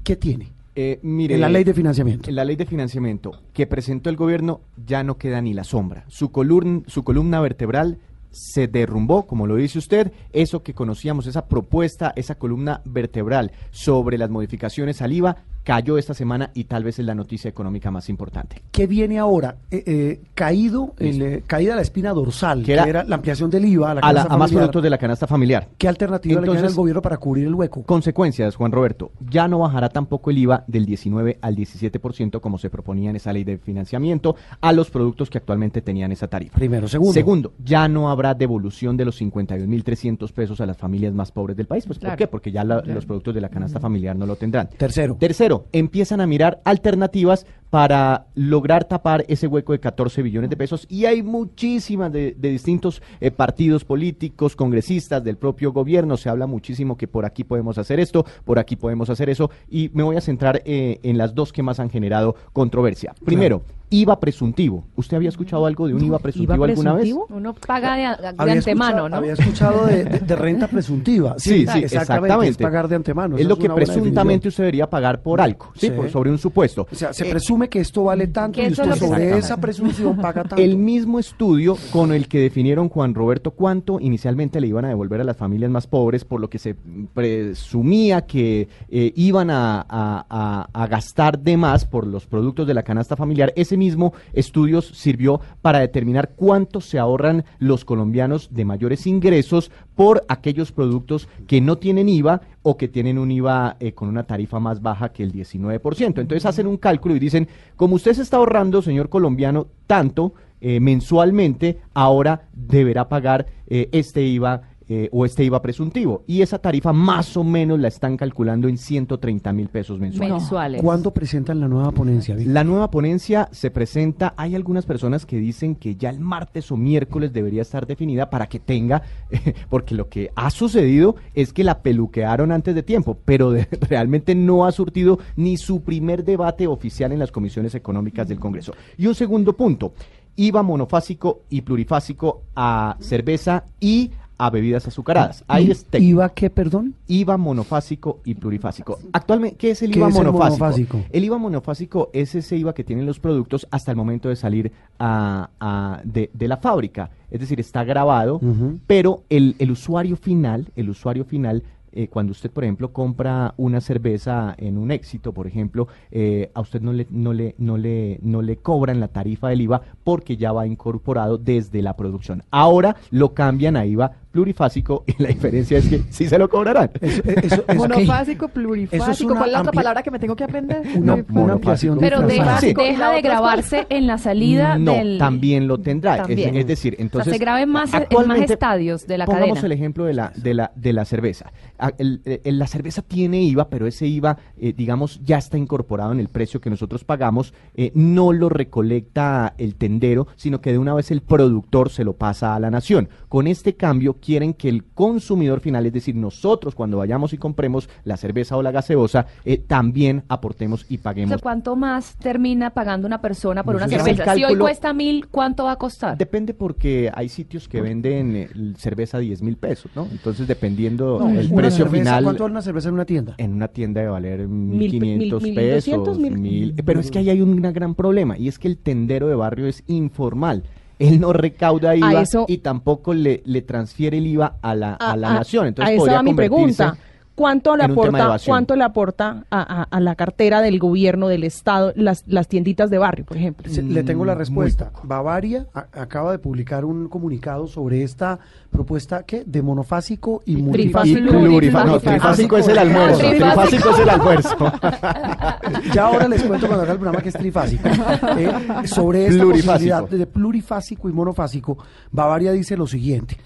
¿qué tiene? Eh, mire, en la ley de financiamiento. En la ley de financiamiento que presentó el gobierno ya no queda ni la sombra. Su, columna, su columna vertebral se derrumbó, como lo dice usted, eso que conocíamos, esa propuesta, esa columna vertebral sobre las modificaciones al IVA, cayó esta semana y tal vez es la noticia económica más importante. ¿Qué viene ahora? Eh, eh, caído, el, eh, caída la espina dorsal, que era, la ampliación del IVA a, la a, la, canasta a más familiar. productos de la canasta familiar. ¿Qué alternativa le queda Entonces, al gobierno para cubrir el hueco? Consecuencias, Juan Roberto. Ya no bajará tampoco el IVA del 19 al 17% como se proponía en esa ley de financiamiento a los productos que actualmente tenían esa tarifa. Primero. Segundo. Segundo, ya no habrá devolución de los 52.300 pesos a las familias más pobres del país. Pues, Claro. ¿Por qué? Porque ya la- Claro. los productos de la canasta familiar no lo tendrán. Tercero. Tercero, empiezan a mirar alternativas para lograr tapar ese hueco de 14 billones de pesos y hay muchísimas de, de distintos eh, partidos políticos, congresistas del propio gobierno, se habla muchísimo que por aquí podemos hacer esto, por aquí podemos hacer eso y me voy a centrar eh, en las dos que más han generado controversia. Primero, IVA presuntivo. ¿Usted había escuchado algo de un IVA presuntivo alguna vez? Uno paga de, de Había antemano, ¿no? había escuchado de, de- de renta [LAUGHS] presuntiva. Sí, sí, exactamente. Es pagar de antemano. Es lo que presuntamente usted debería pagar por algo, ¿sí? Sí. Por- sobre un supuesto. O sea, se Eh, presume que esto vale tanto que y usted sobre esa presunción paga [LAUGHS] tanto. El mismo estudio con el que definieron Juan Roberto cuánto inicialmente le iban a devolver a las familias más pobres, por lo que se presumía que eh, iban a, a- a- a gastar de más por los productos de la canasta familiar. Ese mismo estudio sirvió para determinar cuánto se ahorran los colombianos de mayores ingresos por aquellos productos que no tienen IVA o que tienen un IVA eh, con una tarifa más baja que el 19%. Entonces hacen un cálculo y dicen, como usted se está ahorrando, señor colombiano, tanto eh, mensualmente, ahora deberá pagar eh, este IVA eh, o este IVA presuntivo. Y esa tarifa más o menos la están calculando en 130 mil pesos mensuales. Mensuales. ¿Cuándo presentan la nueva ponencia? La nueva ponencia se presenta, hay algunas personas que dicen que ya el martes o miércoles debería estar definida para que tenga, [LAUGHS] porque lo que ha sucedido es que la peluquearon antes de tiempo, pero de- [LAUGHS] realmente no ha surtido ni su primer debate oficial en las comisiones económicas del Congreso. Y un segundo punto, IVA monofásico y plurifásico a cerveza y a bebidas azucaradas. Ahí ¿Y- es técnico. ¿IVA qué, perdón? IVA monofásico y plurifásico. Actualmente, ¿qué es el ¿Qué IVA es el monofásico? monofásico? El IVA monofásico es ese IVA que tienen los productos hasta el momento de salir a- a- de, de la fábrica. Es decir, está grabado, pero el, el usuario final, el usuario final, eh, cuando usted, por ejemplo, compra una cerveza en un éxito, por ejemplo, eh, a usted no le, no, le, no, le, no le cobran la tarifa del IVA porque ya va incorporado desde la producción. Ahora lo cambian a IVA plurifásico y la diferencia es que sí se lo cobrarán. [LAUGHS] Monofásico, plurifásico. Eso es una ¿Cuál es la otra palabra que me tengo que aprender? Una- Plurifásico. una ampliación Pero de deja, frase. Sí. deja ¿Y la de grabarse en la salida [LAUGHS] no, del... también lo tendrá. Es- También. Es, decir, O sea, entonces. se graba en más- en más estadios de la pongamos cadena. el ejemplo de la, de la, de la cerveza. El- el- la cerveza tiene IVA, pero ese IVA, eh, digamos, ya está incorporado en el precio que nosotros pagamos. eh, no lo recolecta el tendero, sino que de una vez el productor se lo pasa a la nación. Con este cambio, quieren que el consumidor final, es decir, nosotros cuando vayamos y compremos la cerveza o la gaseosa, eh, también aportemos y O paguemos sea, ¿cuánto más termina pagando una persona por No una cerveza? Si hoy cuesta mil, ¿cuánto va a costar? Depende porque hay sitios que venden eh, cerveza a 10 mil pesos, ¿no? Entonces, dependiendo No, el precio cerveza, final. ¿Cuánto vale una cerveza en una tienda? En una tienda debe valer Mil- 1.500 mil- mil pesos. mil- Pero es que ahí hay un gran problema y es que el tendero de barrio es informal. Él no recauda IVA eso- y tampoco le, le transfiere el IVA a la, a la a- nación. Entonces a esa podría va mi pregunta. ¿Cuánto le aporta, cuánto le aporta a, a- a la cartera del gobierno, del Estado, las, las tienditas de barrio, por ejemplo? Se- Le tengo la Mm, respuesta. Bavaria a- acaba de publicar un comunicado sobre esta propuesta ¿qué? de monofásico y multifásico. no, trifásico es el almuerzo. Trifásico. Es el almuerzo. [LAUGHS] Ya ahora les cuento cuando haga el programa que es trifásico. Eh, sobre esta posibilidad de plurifásico y monofásico, Bavaria dice lo siguiente.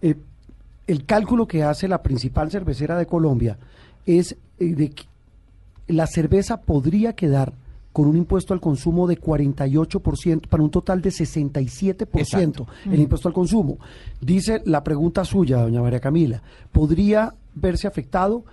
Eh, el cálculo que hace la principal cervecera de Colombia es eh, de que la cerveza podría quedar con un impuesto al consumo de 48% para un total de 67% Exacto. el impuesto al consumo. Dice la pregunta suya, doña María Camila, ¿podría verse afectado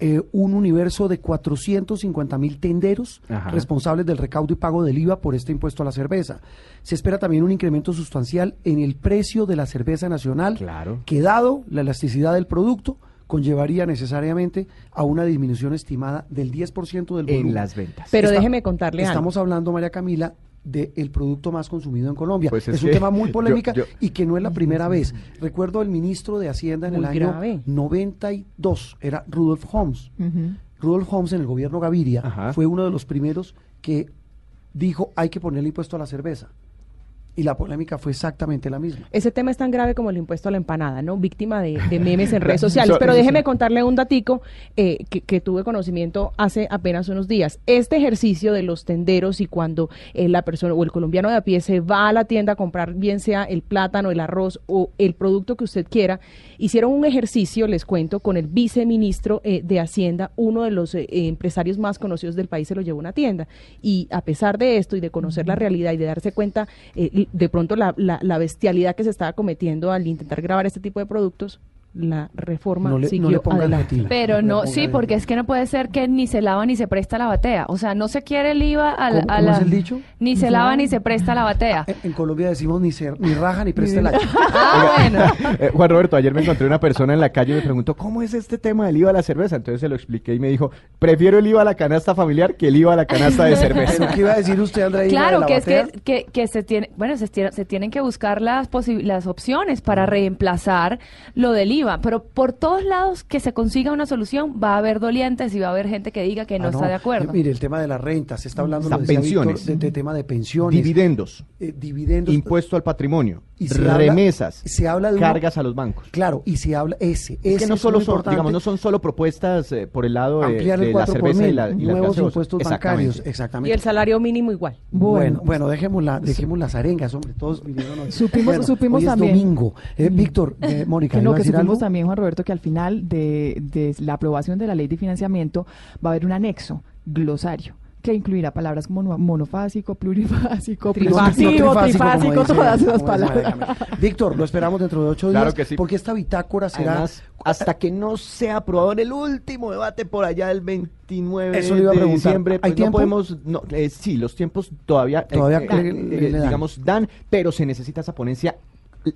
eh, un universo de 450 mil tenderos Ajá. responsables del recaudo y pago del IVA por este impuesto a la cerveza? Se espera también un incremento sustancial en el precio de la cerveza nacional Claro. que dado la elasticidad del producto conllevaría necesariamente a una disminución estimada del 10% del volumen. en las ventas. Pero Está- déjeme contarle algo. Estamos hablando, María Camila, del producto más consumido en Colombia. Pues es es un tema muy [LAUGHS] yo- polémica yo- y que no es la primera vez. Recuerdo el ministro de Hacienda en el año grave. 92, era Rudolf Holmes. Rudolf Holmes en el gobierno Gaviria fue uno de los primeros que dijo hay que ponerle impuesto a la cerveza y la polémica fue exactamente la misma. Ese tema es tan grave como el impuesto a la empanada, ¿no? Víctima de, memes en redes [LAUGHS] sociales. Pero déjeme contarle un datico eh, que, tuve conocimiento hace apenas unos días. Este ejercicio de los tenderos y cuando eh, la persona o el colombiano de a pie se va a la tienda a comprar bien sea el plátano, el arroz o el producto que usted quiera, hicieron un ejercicio, les cuento, con el viceministro eh, de Hacienda, uno de los empresarios más conocidos del país se lo llevó a una tienda. Y a pesar de esto y de conocer la realidad y de darse cuenta de pronto la, la, la, bestialidad que se estaba cometiendo al intentar grabar este tipo de productos, la reforma no le, siguió adelante. Pero no, sí, porque es que no puede ser que ni se lava ni se presta la batea. O sea, no se quiere el IVA a, a la... es el dicho? Ni se lava ni se presta la batea. En, Colombia decimos ni, se, ni raja ni presta la [LAUGHS] ah, bueno. [LAUGHS] Eh, Juan Roberto, ayer me encontré una persona en la calle y me preguntó, ¿cómo es este tema del IVA a la cerveza? Entonces se lo expliqué y me dijo, prefiero el IVA a la canasta familiar que el IVA a la canasta de [LAUGHS] cerveza. ¿Qué iba a decir usted, Andrea? Claro, que es que, que, se tiene, bueno, se, se tienen que buscar las, las opciones para reemplazar lo del IVA, pero por todos lados que se consiga una solución, va a haber dolientes y va a haber gente que diga que no, ah, está de acuerdo. mire, el tema de la renta, se está hablando de pensiones, de, tema de pensiones, dividendos, eh, dividendos, impuesto al patrimonio, y remesas, se habla de cargas a los bancos. Claro, y se habla ese, es que no solo son, digamos, no son solo propuestas eh, por el lado de, la cerveza y, la, y nuevos impuestos bancarios, exactamente. Y el salario mínimo igual. Bueno, bueno, dejemos la, dejemos las arengas, hombre, todos vinieron. Supimos, supimos hoy también. Es domingo, eh, Víctor, [LAUGHS] Mónica, que no, que supimos también Juan Roberto que al final de, la aprobación de la ley de financiamiento va a haber un anexo, glosario que incluirá palabras como monofásico, plurifásico, trifásico, trifásico, todas esas palabras. Víctor, lo esperamos dentro de ocho días. Claro que sí. Porque esta bitácora será... hasta que no sea aprobado en el último debate por allá el 29 de diciembre, pues ¿Hay no podemos... No, eh, sí, los tiempos todavía, eh, todavía eh, digamos, dan, pero se necesita esa ponencia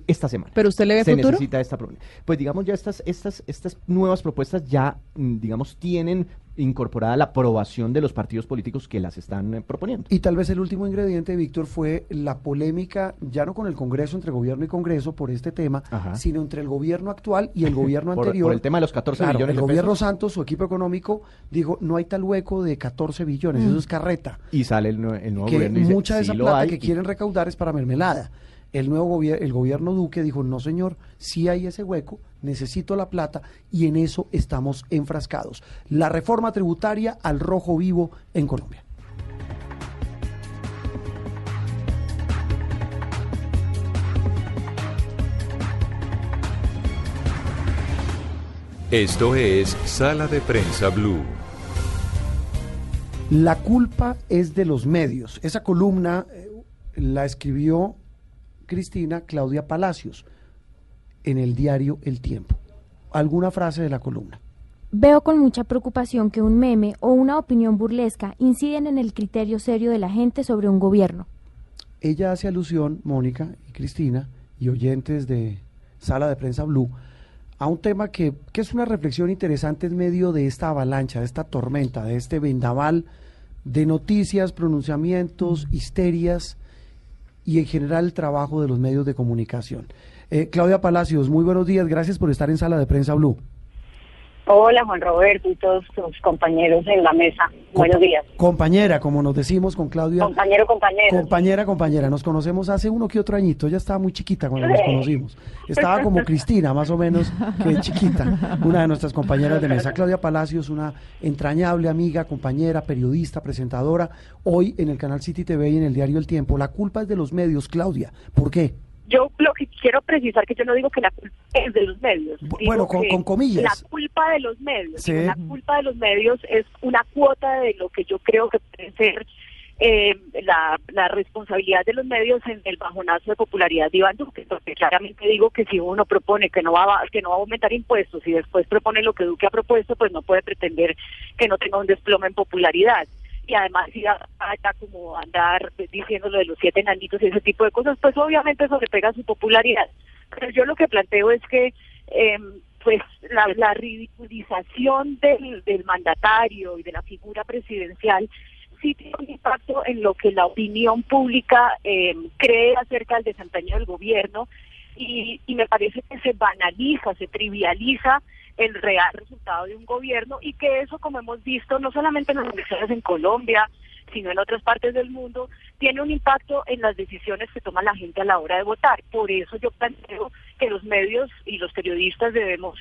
esta semana. ¿Pero usted le ve Se futuro? necesita esta Pues digamos ya estas, estas, estas nuevas propuestas ya, mm, digamos, tienen incorporada la aprobación de los partidos políticos que las están eh, proponiendo. Y tal vez el último ingrediente, Víctor, fue la polémica, ya no con el Congreso, entre gobierno y Congreso por este tema, sino entre el gobierno actual y el [LAUGHS] gobierno anterior. Por el tema de los 14 billones. El gobierno Santos, su equipo económico, dijo, no hay tal hueco de 14 billones, eso mm. es carreta. Y sale el, nuevo que gobierno y dice, mucha de esa plata que quieren recaudar es para mermelada. El nuevo gobierno, el gobierno Duque dijo, no señor, si hay ese hueco, necesito la plata y en eso estamos enfrascados. La reforma tributaria al rojo vivo en Colombia. Esto es Sala de Prensa Blue. La culpa es de los medios. Esa columna eh, la escribió Cristina Claudia Palacios en el diario El Tiempo. ¿Alguna frase de la columna? Veo con mucha preocupación que un meme o una opinión burlesca inciden en el criterio serio de la gente sobre un gobierno. Ella hace alusión, Mónica y Cristina, y oyentes de Sala de Prensa Blue, a un tema que, que, es una reflexión interesante en medio de esta avalancha, de esta tormenta, de este vendaval de noticias, pronunciamientos, histerias y en general el trabajo de los medios de comunicación. Eh, Claudia Palacios, muy buenos días, gracias por estar en Sala de Prensa Blue. Hola Juan Roberto y todos tus compañeros en la mesa. Buenos días. Compañera, como nos decimos con Claudia. Compañero, compañera. Compañera, compañera. Nos conocemos hace uno que otro añito. Ella estaba muy chiquita cuando nos conocimos. Estaba como Cristina, más o menos, que chiquita. Una de nuestras compañeras de mesa. Claudia Palacios, una entrañable amiga, compañera, periodista, presentadora. Hoy en el canal City TV y en el diario El Tiempo. La culpa es de los medios, Claudia. ¿Por qué? Yo lo que quiero precisar que yo no digo que la culpa es de los medios. bueno, con, comillas. La culpa de los medios. La culpa de los medios es una cuota de lo que yo creo que puede ser eh, la, la, responsabilidad de los medios en el bajonazo de popularidad de Iván Duque, porque claramente digo que si uno propone que no va que no va a aumentar impuestos y después propone lo que Duque ha propuesto, pues no puede pretender que no tenga un desplome en popularidad y además ir allá como andar diciendo lo de los siete enanitos y ese tipo de cosas, pues obviamente eso le pega su popularidad. Pero yo lo que planteo es que eh, pues la, la ridiculización del, del mandatario y de la figura presidencial sí tiene un impacto en lo que la opinión pública eh, cree acerca del desempeño del gobierno y, y me parece que se banaliza, se trivializa el real resultado de un gobierno y que eso, como hemos visto, no solamente en las elecciones en Colombia, sino en otras partes del mundo, tiene un impacto en las decisiones que toma la gente a la hora de votar. Por eso yo planteo que los medios y los periodistas debemos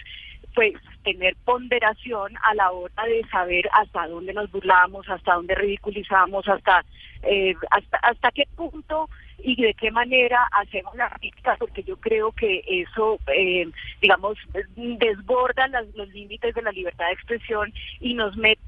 pues tener ponderación a la hora de saber hasta dónde nos burlamos, hasta dónde ridiculizamos, hasta eh, hasta, hasta qué punto y de qué manera hacemos la crítica, porque yo creo que eso, eh, digamos, desborda los límites de la libertad de expresión y nos mete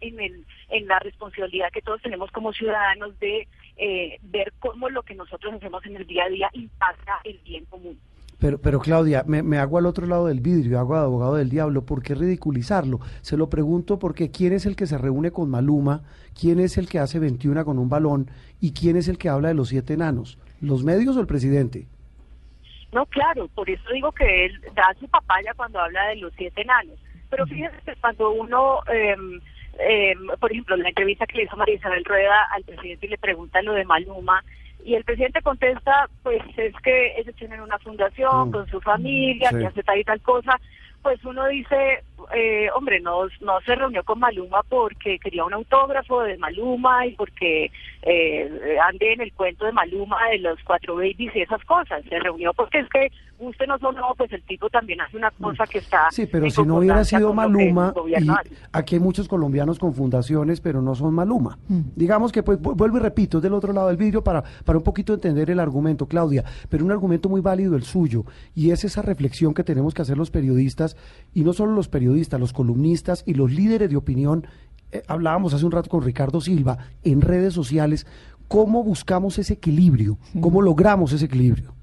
en, el, en la responsabilidad que todos tenemos como ciudadanos de eh, ver cómo lo que nosotros hacemos en el día a día impacta el bien común. Pero, pero Claudia, me, hago al otro lado del vidrio, hago de abogado del diablo. ¿Por qué ridiculizarlo? Se lo pregunto porque ¿quién es el que se reúne con Maluma? ¿Quién es el que hace 21 con un balón? ¿Y quién es el que habla de los siete enanos? ¿Los medios o el presidente? No, claro, por eso digo que él da su papaya cuando habla de los siete enanos. Pero fíjense que cuando uno, em, em, por ejemplo, en la entrevista que le hizo María Isabel Rueda al presidente y le pregunta lo de Maluma, y el presidente contesta, pues es que ellos tienen una fundación mm. con su familia, que hace tal y tal cosa, pues uno dice, eh, hombre, no, no se reunió con Maluma porque quería un autógrafo de Maluma y porque eh, ande en el cuento de Maluma de los cuatro babies y esas cosas. Se reunió porque es que, usted no no, pues el tipo también hace una cosa que está... Sí, pero si no hubiera sido Maluma, y aquí hay muchos colombianos con fundaciones, pero no son Maluma. Mm. Digamos que, pues, vuelvo y repito, es del otro lado del vidrio para, para un poquito entender el argumento, Claudia, pero un argumento muy válido el suyo, y es esa reflexión que tenemos que hacer los periodistas, y no solo los periodistas, los columnistas y los líderes de opinión, eh, hablábamos hace un rato con Ricardo Silva, en redes sociales, ¿cómo buscamos ese equilibrio? ¿Cómo logramos ese equilibrio?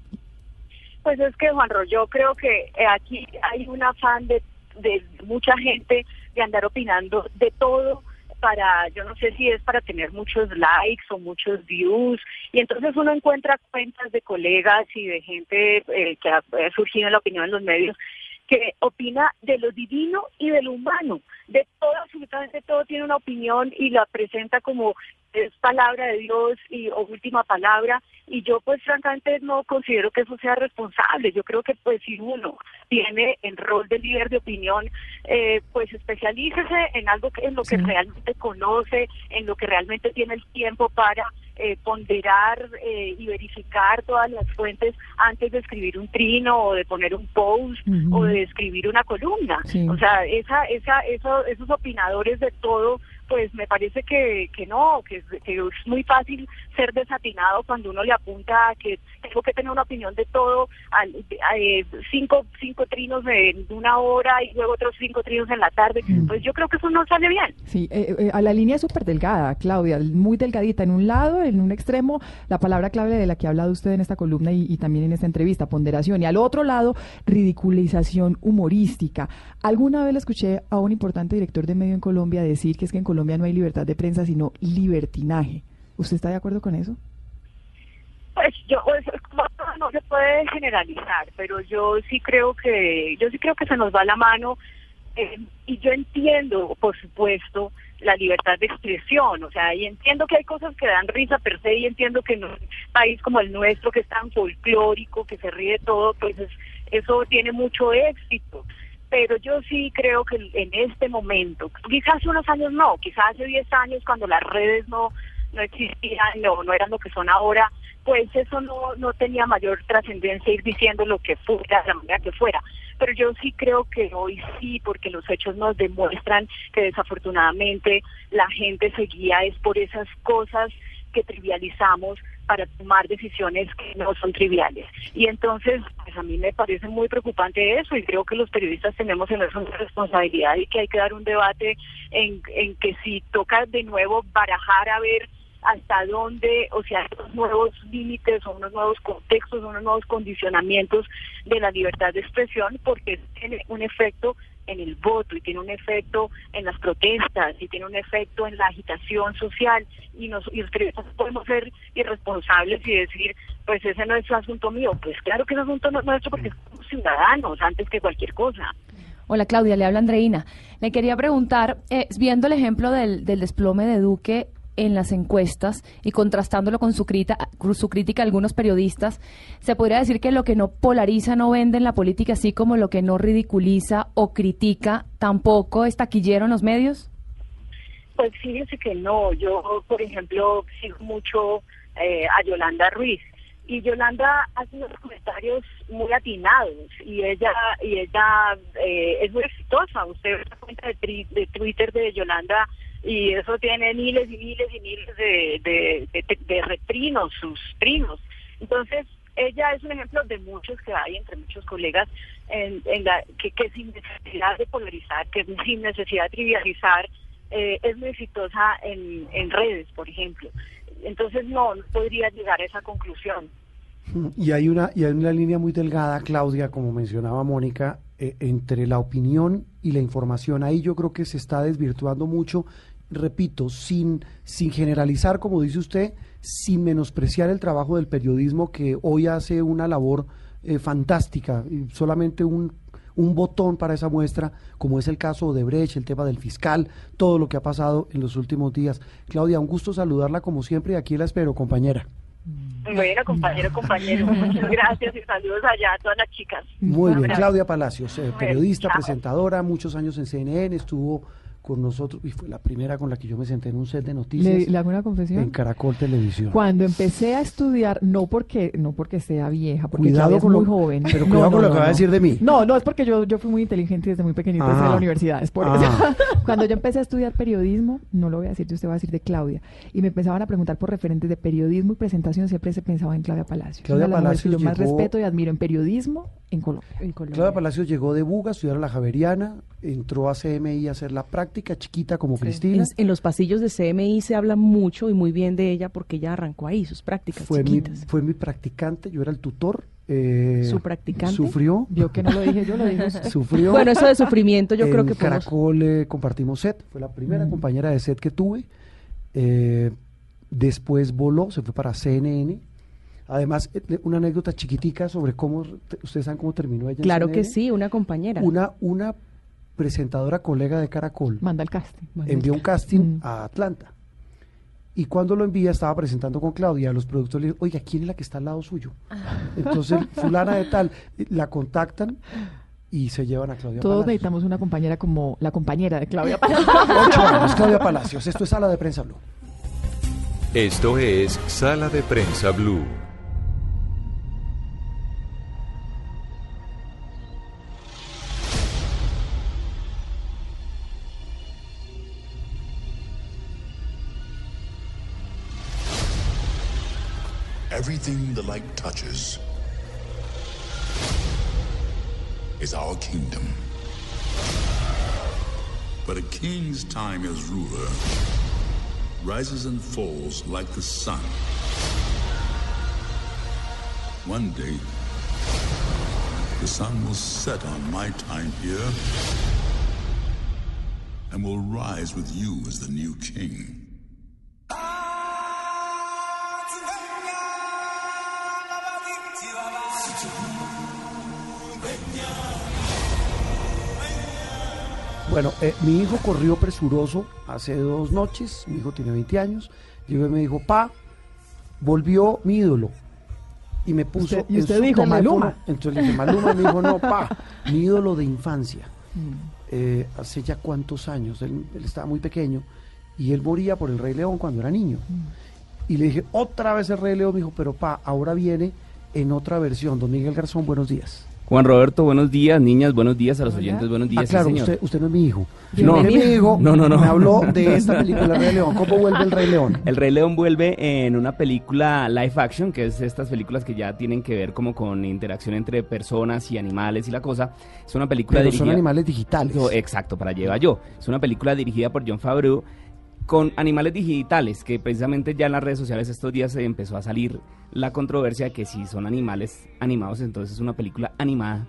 Pues es que, Juanro, yo creo que eh, aquí hay un afán de, de mucha gente de andar opinando de todo para, yo no sé si es para tener muchos likes o muchos views, y entonces uno encuentra cuentas de colegas y de gente eh, que ha surgido en la opinión en los medios que opina de lo divino y de lo humano, de todo, absolutamente todo tiene una opinión y la presenta como es palabra de Dios y o última palabra. Y yo pues francamente no considero que eso sea responsable. Yo creo que pues si uno tiene el rol de líder de opinión eh, pues especialícese en algo que en lo que realmente conoce en lo que realmente tiene el tiempo para eh, ponderar eh, y verificar todas las fuentes antes de escribir un trino o de poner un post o de escribir una columna. O sea, esa, esa, eso, esos opinadores de todo pues me parece que, que no, que, que, es muy fácil ser desatinado cuando uno le apunta a que tengo que tener una opinión de todo, a, eh, cinco, cinco trinos en una hora y luego otros cinco trinos en la tarde, mm. pues yo creo que eso no sale bien. Sí, eh, eh, a la línea súper delgada, Claudia, muy delgadita, en un lado, en un extremo, la palabra clave de la que ha hablado usted en esta columna y, y también en esta entrevista, ponderación, y al otro lado, ridiculización humorística. Alguna vez le escuché a un importante director de medio en Colombia decir que es que en Colombia Colombia no hay libertad de prensa, sino libertinaje. ¿Usted está de acuerdo con eso? Pues yo, pues, no se puede generalizar, pero yo sí creo que, yo sí creo que se nos va la mano eh, y yo entiendo, por supuesto, la libertad de expresión, o sea, y entiendo que hay cosas que dan risa per se y entiendo que en un país como el nuestro, que es tan folclórico, que se ríe todo, pues eso tiene mucho éxito pero yo sí creo que en este momento, quizás hace unos años no, quizás hace 10 años cuando las redes no, no existían, no, no eran lo que son ahora, pues eso no, no tenía mayor trascendencia ir diciendo lo que fuera, la manera que fuera. Pero yo sí creo que hoy sí, porque los hechos nos demuestran que desafortunadamente la gente seguía es por esas cosas que trivializamos para tomar decisiones que no son triviales. Y entonces, pues a mí me parece muy preocupante eso y creo que los periodistas tenemos en eso una responsabilidad y que hay que dar un debate en, en que si toca de nuevo barajar a ver hasta dónde, o sea, unos nuevos límites o unos nuevos contextos, unos nuevos condicionamientos de la libertad de expresión, porque tiene un efecto en el voto y tiene un efecto en las protestas y tiene un efecto en la agitación social. Y nos y podemos ser irresponsables y decir pues ese no es asunto mío. Pues claro que es asunto nuestro porque somos ciudadanos antes que cualquier cosa. Hola Claudia, le habla Andreina. Le quería preguntar, eh, viendo el ejemplo del, del desplome de Duque, en las encuestas y contrastándolo con su, su crítica a algunos periodistas, ¿se podría decir que lo que no polariza no vende en la política, así como lo que no ridiculiza o critica tampoco es taquillero en los medios? Pues fíjese que no. Yo, por ejemplo, sigo mucho eh, a Yolanda Ruiz y Yolanda hace unos comentarios muy atinados y ella y ella eh, es muy exitosa. Usted ve la cuenta de, de, Twitter de Yolanda y eso tiene miles y miles y miles de, de, de, retrinos, sus trinos. Entonces, ella es un ejemplo de muchos que hay entre muchos colegas en, en la, que, que sin necesidad de polarizar, que sin necesidad de trivializar, eh, es muy exitosa en, en redes, por ejemplo. Entonces no, no podría llegar a esa conclusión. Y hay una, y hay una línea muy delgada, Claudia, como mencionaba Mónica, eh, entre la opinión y la información. Ahí yo creo que se está desvirtuando mucho, repito, sin, sin generalizar, como dice usted, sin menospreciar el trabajo del periodismo que hoy hace una labor eh, fantástica, y solamente un un botón para esa muestra, como es el caso de Brecht, el tema del fiscal, todo lo que ha pasado en los últimos días. Claudia, un gusto saludarla como siempre y aquí la espero, compañera. Bueno, compañero, compañero, [LAUGHS] muchas gracias y saludos allá a todas las chicas. Muy bien, Claudia Palacios, eh, periodista, presentadora, muchos años en CNN, estuvo con nosotros y fue la primera con la que yo me senté en un set de noticias. ¿Le, hago una confesión? En Caracol Televisión. Cuando empecé a estudiar, no porque no porque sea vieja, porque cuidado con muy joven. Pero cuidado con lo que va a decir de mí. No, no, es porque yo, yo fui muy inteligente desde muy pequeñito desde la universidad, es por eso. Ah. [LAUGHS] Cuando yo empecé a estudiar periodismo, no lo voy a decir, yo usted va a decir de Claudia, y me empezaban a preguntar por referentes de periodismo y presentación, siempre se pensaba en Claudia Palacios. Claudia Palacios yo más respeto y admiro en periodismo en, Colombia. Claudia Palacios llegó de Buga a estudiar a la Javeriana, entró a CMI a hacer la práctica, chiquita como Cristina. En, los pasillos de CMI se habla mucho y muy bien de ella porque ella arrancó ahí sus prácticas fue chiquitas. Mi, fue mi practicante, yo era el tutor. Eh, ¿Su practicante? Sufrió. Yo que no lo dije, yo lo dije. [LAUGHS] Sufrió. Bueno, eso de sufrimiento yo creo que En Caracol eh, compartimos set, fue la primera mm. compañera de set que tuve. Eh, después voló, se fue para CNN. Además, una anécdota chiquitica sobre cómo, ustedes saben cómo terminó ella. Claro que sí, una compañera. Una, una presentadora colega de Caracol. Manda el casting. envió un casting mm. a Atlanta. Y cuando lo envía, estaba presentando con Claudia. Los productores le dijeron, oiga, ¿quién es la que está al lado suyo? Ah. Entonces, [LAUGHS] fulana de tal, la contactan y se llevan a Claudia Todos necesitamos una compañera como la compañera de Claudia Palacios. [LAUGHS] Ocho años, Claudia Palacios. Esto es Sala de Prensa Blue. Esto es Sala de Prensa Blue. Everything the light touches is our kingdom. But a king's time as ruler rises and falls like the sun. One day, the sun will set on my time here and will rise with you as the new king. Bueno, eh, mi hijo corrió presuroso hace dos noches, mi hijo tiene 20 años, llegó y me dijo, pa, volvió mi ídolo. Y me puso... ¿Y usted, dijo Maluma? Entonces le dije, Maluma, me dijo, no, pa, [LAUGHS] mi ídolo de infancia. Mm. Eh, hace ya cuántos años, él, estaba muy pequeño, y él moría por el Rey León cuando era niño. Mm. Y le dije, otra vez el Rey León, me dijo, pero pa, ahora viene en otra versión. Don Miguel Garzón, buenos días. Juan Roberto, buenos días, niñas, buenos días a los oyentes, buenos días. Ah, claro, Usted, usted, no es mi hijo. no, mi hijo no, no, no. me habló de esta película El Rey León. ¿Cómo vuelve el Rey León? El Rey León vuelve en una película live action, que es estas películas que ya tienen que ver como con interacción entre personas y animales y la cosa. Es una película Pero son animales digitales. exacto, para llevar yo. Es una película dirigida por John Favreau con animales digitales, que precisamente ya en las redes sociales estos días se empezó a salir la controversia de que si son animales animados, entonces es una película animada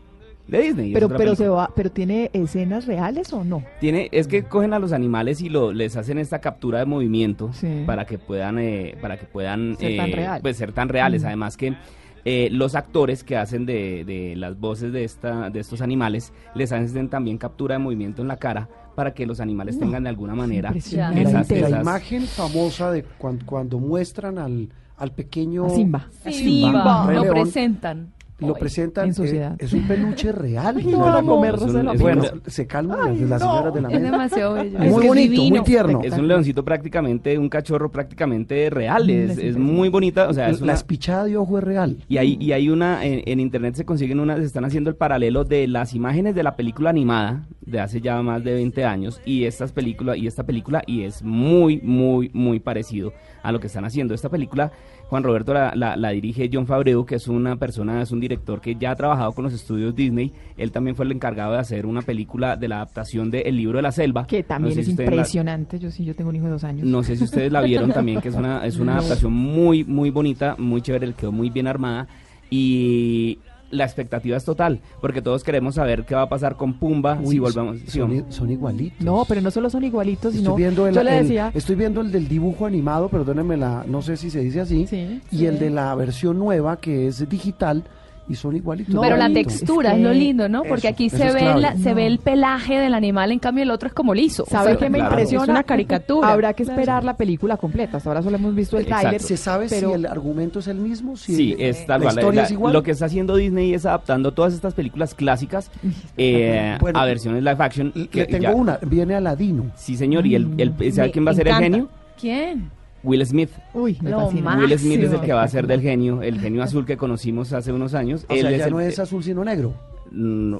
de Disney. Pero, pero se va, pero tiene escenas reales o no? Tiene, es que cogen a los animales y lo, les hacen esta captura de movimiento para que puedan, eh, para que puedan ser, tan, eh, pues, ser tan reales. Además que eh, los actores que hacen de, de, las voces de esta, de estos animales les hacen también captura de movimiento en la cara para que los animales tengan de alguna manera La, esas, la imagen famosa de cuando, cuando muestran al, al pequeño A Simba. a Simba, Rey lo presentan. Lo presentan en eh, sociedad. es un peluche real [LAUGHS] No. Es un- es un- bueno se calman las, las señoras de la Es mesa demasiado bello. muy Es bonito divino. muy tierno Es un leoncito prácticamente, un cachorro prácticamente real, es, es muy bonita, o sea, es la una, espichada de ojo es real y hay, y hay una, en, en internet se consiguen unas, se están haciendo el paralelo de las imágenes de la película animada de hace ya más de 20 años y estas películas y esta película y es muy, muy, muy parecido a lo que están haciendo. Esta película, Juan Roberto la, la- la dirige John Favreau, que es una persona, es un director que ya ha trabajado con los estudios Disney. Él también fue el encargado de hacer una película de la adaptación de El libro de la selva. Que también No sé es si ustedes la- impresionante. Yo sí, yo tengo un hijo de dos años. no sé si ustedes la vieron también, que es una, es una [LAUGHS] No. adaptación muy, muy bonita, muy chévere, quedó muy bien armada y la expectativa es total, porque todos queremos saber qué va a pasar con Pumba Uy, si volvemos. si son, igualitos No, pero no solo son igualitos, sino Estoy viendo el, yo le el- decía, estoy viendo el del dibujo animado, perdónenme la, no sé si se dice así, y el de la versión nueva que es digital y son igualitos. Pero la textura es, lo lindo, ¿no? Porque Eso, aquí se ve la- se ve el pelaje del animal, en cambio el otro es como liso. ¿sabe O sea, qué me claro. impresiona? Es una caricatura. Habrá que esperar la película completa. Hasta ahora solo hemos visto el tráiler. ¿Se sabe pero si el argumento es el mismo? Si Sí, el- es tal la cual. historia La- es igual. Lo que está haciendo Disney es adaptando todas estas películas clásicas [LAUGHS] eh, Bueno, a versiones live action. Le tengo ya- una, viene Aladino. Sí, señor, y el, el- ¿sabe quién va a ser el genio? ¿Quién? Will Smith. Uy, me Lo fascina. Will Smith es el que va a ser del genio, el genio azul que conocimos hace unos años. O sea, Él ya el- no es azul sino negro. Mm,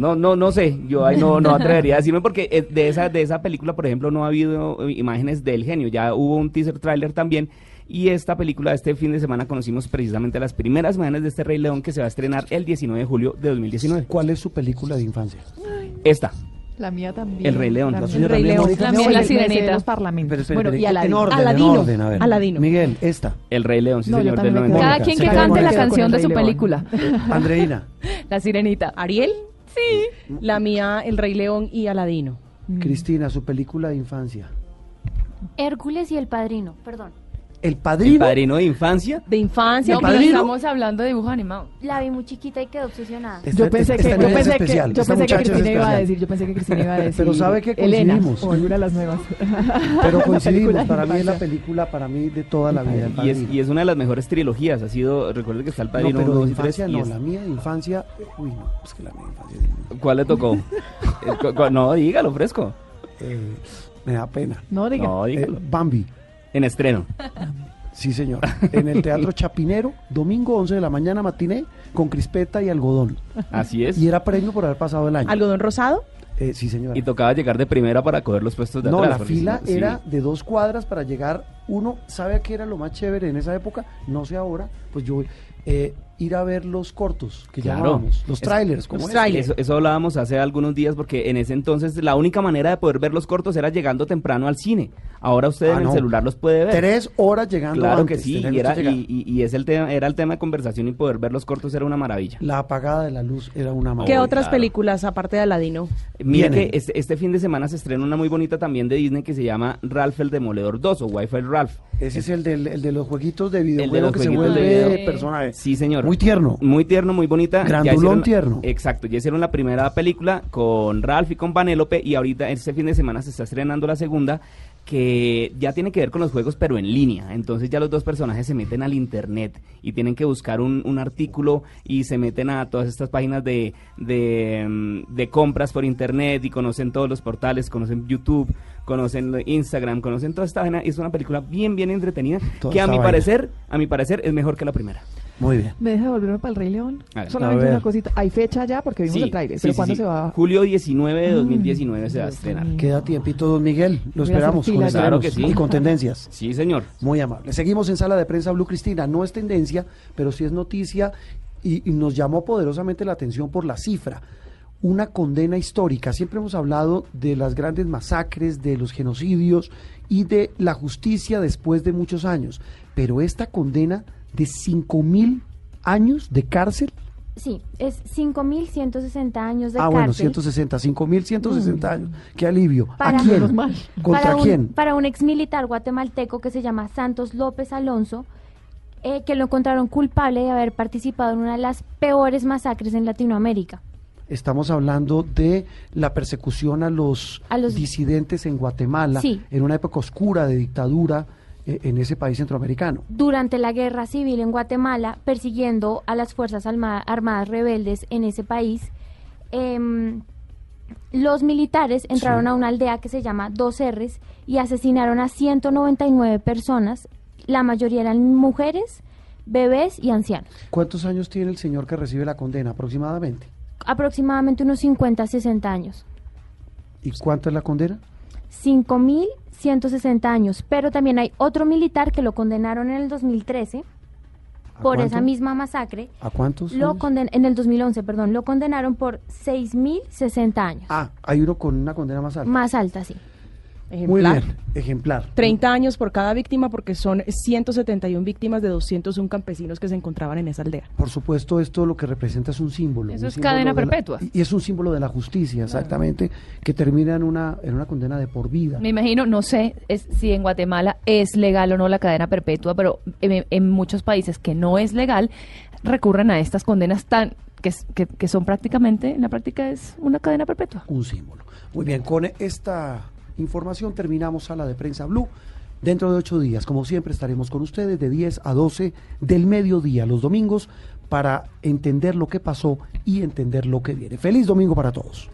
no, no, no sé, yo ahí no, no atrevería a decirme porque eh, de esa, de esa película, por ejemplo, no ha habido eh, imágenes del genio, ya hubo un teaser trailer también y esta película este fin de semana conocimos precisamente las primeras imágenes de este Rey León que se va a estrenar el 19 de julio de 2019. ¿Cuál es su película de infancia? Esta. La mía también. El Rey León. La La León. La La mía es sirenita. los parlamentos. Pero bueno, y en Aladino. orden, Aladino. en orden, a ver. Aladino. Miguel, esta. El Rey León, sí No, señor, del también me 90. quedo- Cada quien que cante la el- canción de el su Rey León. película. Andreina, [LAUGHS] La sirenita. ¿Ariel? Sí. La mía, El Rey León y Aladino. Cristina, su película de infancia. Hércules y el padrino, perdón. El El padrino. padrino de infancia. De infancia. No, ¿El pero padrino? estamos hablando de dibujos animados. La vi muy chiquita y quedé obsesionada. Esta- Yo pensé que, yo pensé que, especial, yo pensé que Cristina iba a decir, yo pensé que Cristina iba a [LAUGHS] decir. Pero ¿sabe qué Elena, coincidimos? o alguna de las nuevas. [LAUGHS] Pero coincidimos, para mí es la película para mí de toda la vida. El Y es, Padrino. y es una de las mejores trilogías. Ha sido, recuerde que está el No, padrino pero 1, de 2 y 3. infancia no, la mía de infancia, uy, no, es que la mía de infancia ¿Cuál le tocó? [LAUGHS] Eh, cu- cu- no, dígalo, fresco. eh, me da pena. No, diga. No, Eh, dígalo. Bambi, En estreno. sí señor, en el Teatro [LAUGHS] Chapinero, domingo 11 de la mañana matiné con crispeta y algodón. Así es. Y era premio por haber pasado el año. ¿Algodón rosado? Eh, sí señor. Y tocaba llegar de primera para coger los puestos de No, atrás. la porque fila no- sí. era de dos cuadras para llegar. Uno, ¿sabe a qué era lo más chévere en esa época? No sé ahora. Pues yo, eh, ir a ver los cortos que Claro. llamábamos, los Es- trailers, como los este. trailers. Eso, eso hablábamos hace algunos días porque en ese entonces la única manera de poder ver los cortos era llegando temprano al cine. Ahora usted Ah, en el celular los puede ver. Tres horas llegando Claro antes. que sí, y, era, y, y- y es el tema, era el tema de conversación y poder ver los cortos era una maravilla. La apagada de la luz era una ¿Qué maravilla. otras claro. películas aparte de Aladino? Mire Vienen. que este, este fin de semana se estrena una muy bonita también de Disney que se llama Ralph el Demoledor 2 o Wi-Fi Ralph. Ese es el, del, el de los jueguitos de El de videojuego los que se de vuelve video. personaje. Sí, señor. Muy tierno. Muy tierno, muy bonita. Grandulón hicieron- tierno. Exacto, ya hicieron la primera película con Ralph y con Vanellope y ahorita este fin de semana se está estrenando la segunda que ya tiene que ver con los juegos pero en línea. Entonces ya los dos personajes se meten al internet y tienen que buscar un, un artículo y se meten a todas estas páginas de, de, mm, de compras por internet y conocen todos los portales, conocen YouTube, conocen Instagram, conocen toda esta vaina. Es una película bien, bien entretenida Toda que a mi vaina. parecer, a mi parecer es mejor que la primera. Muy bien. ¿Me deja volverme para el Rey León? A ver. Solamente A ver. una cosita. ¿Hay fecha ya? Porque vimos Sí, el trailer. sí, ¿Pero sí, cuándo sí. se va? Julio 19 de 2019 se va a estrenar. Queda tiempito, don Miguel. Lo esperamos con Claro que sí. y con tendencias. Sí, señor. Muy amable. Seguimos en sala de prensa Blue Cristina. No es tendencia, pero sí es noticia y, y nos llamó poderosamente la atención por la cifra. Una condena histórica. Siempre hemos hablado de las grandes masacres, de los genocidios y de la justicia después de muchos años. Pero esta condena de 5 mil años de cárcel. Sí, es 5.160 años de ah, cárcel. bueno, 160, 5 mil 160 años. Qué alivio. Para- ¿A quién? ¿Contra para un, quién? Para un ex militar guatemalteco que se llama Santos López Alonso, eh, que lo encontraron culpable de haber participado en una de las peores masacres en Latinoamérica. Estamos hablando de la persecución a los, A los- disidentes en Guatemala, Sí. en una época oscura de dictadura en ese país centroamericano. durante la guerra civil en Guatemala, persiguiendo a las Fuerzas Armadas rebeldes en ese país. Em, los militares entraron Sí. a una aldea que se llama Dos R's y asesinaron a 199 personas. La mayoría eran mujeres, bebés y ancianos. ¿Cuántos años tiene el señor que recibe la condena aproximadamente? Aproximadamente unos 50, 60 años. ¿Y cuánto es la condena? 5.160 años. Pero también hay otro militar que lo condenaron en el 2013 por cuánto? esa misma masacre. ¿A cuántos? Lo conden en el 2011, perdón, lo condenaron por 6.060 años. Ah, hay uno con una condena más alta. Más alta, sí. Muy Ejemplar. bien, ejemplar. 30 años por cada víctima porque son 171 víctimas de 201 campesinos que se encontraban en esa aldea. Por supuesto, esto lo que representa es un símbolo. Eso un es símbolo cadena la- perpetua. y es un símbolo de la justicia, exactamente, que termina en una, en una condena de por vida. Me imagino, no sé es, si en Guatemala es legal o no la cadena perpetua, pero en, en muchos países que no es legal recurren a estas condenas tan que, es- que, que son prácticamente, en la práctica es una cadena perpetua. Un símbolo. Muy bien, con esta información terminamos Sala de Prensa Blue. Dentro de ocho días, como siempre, estaremos con ustedes de 10 a 12 del mediodía los domingos para entender lo que pasó y entender lo que viene. Feliz domingo para todos.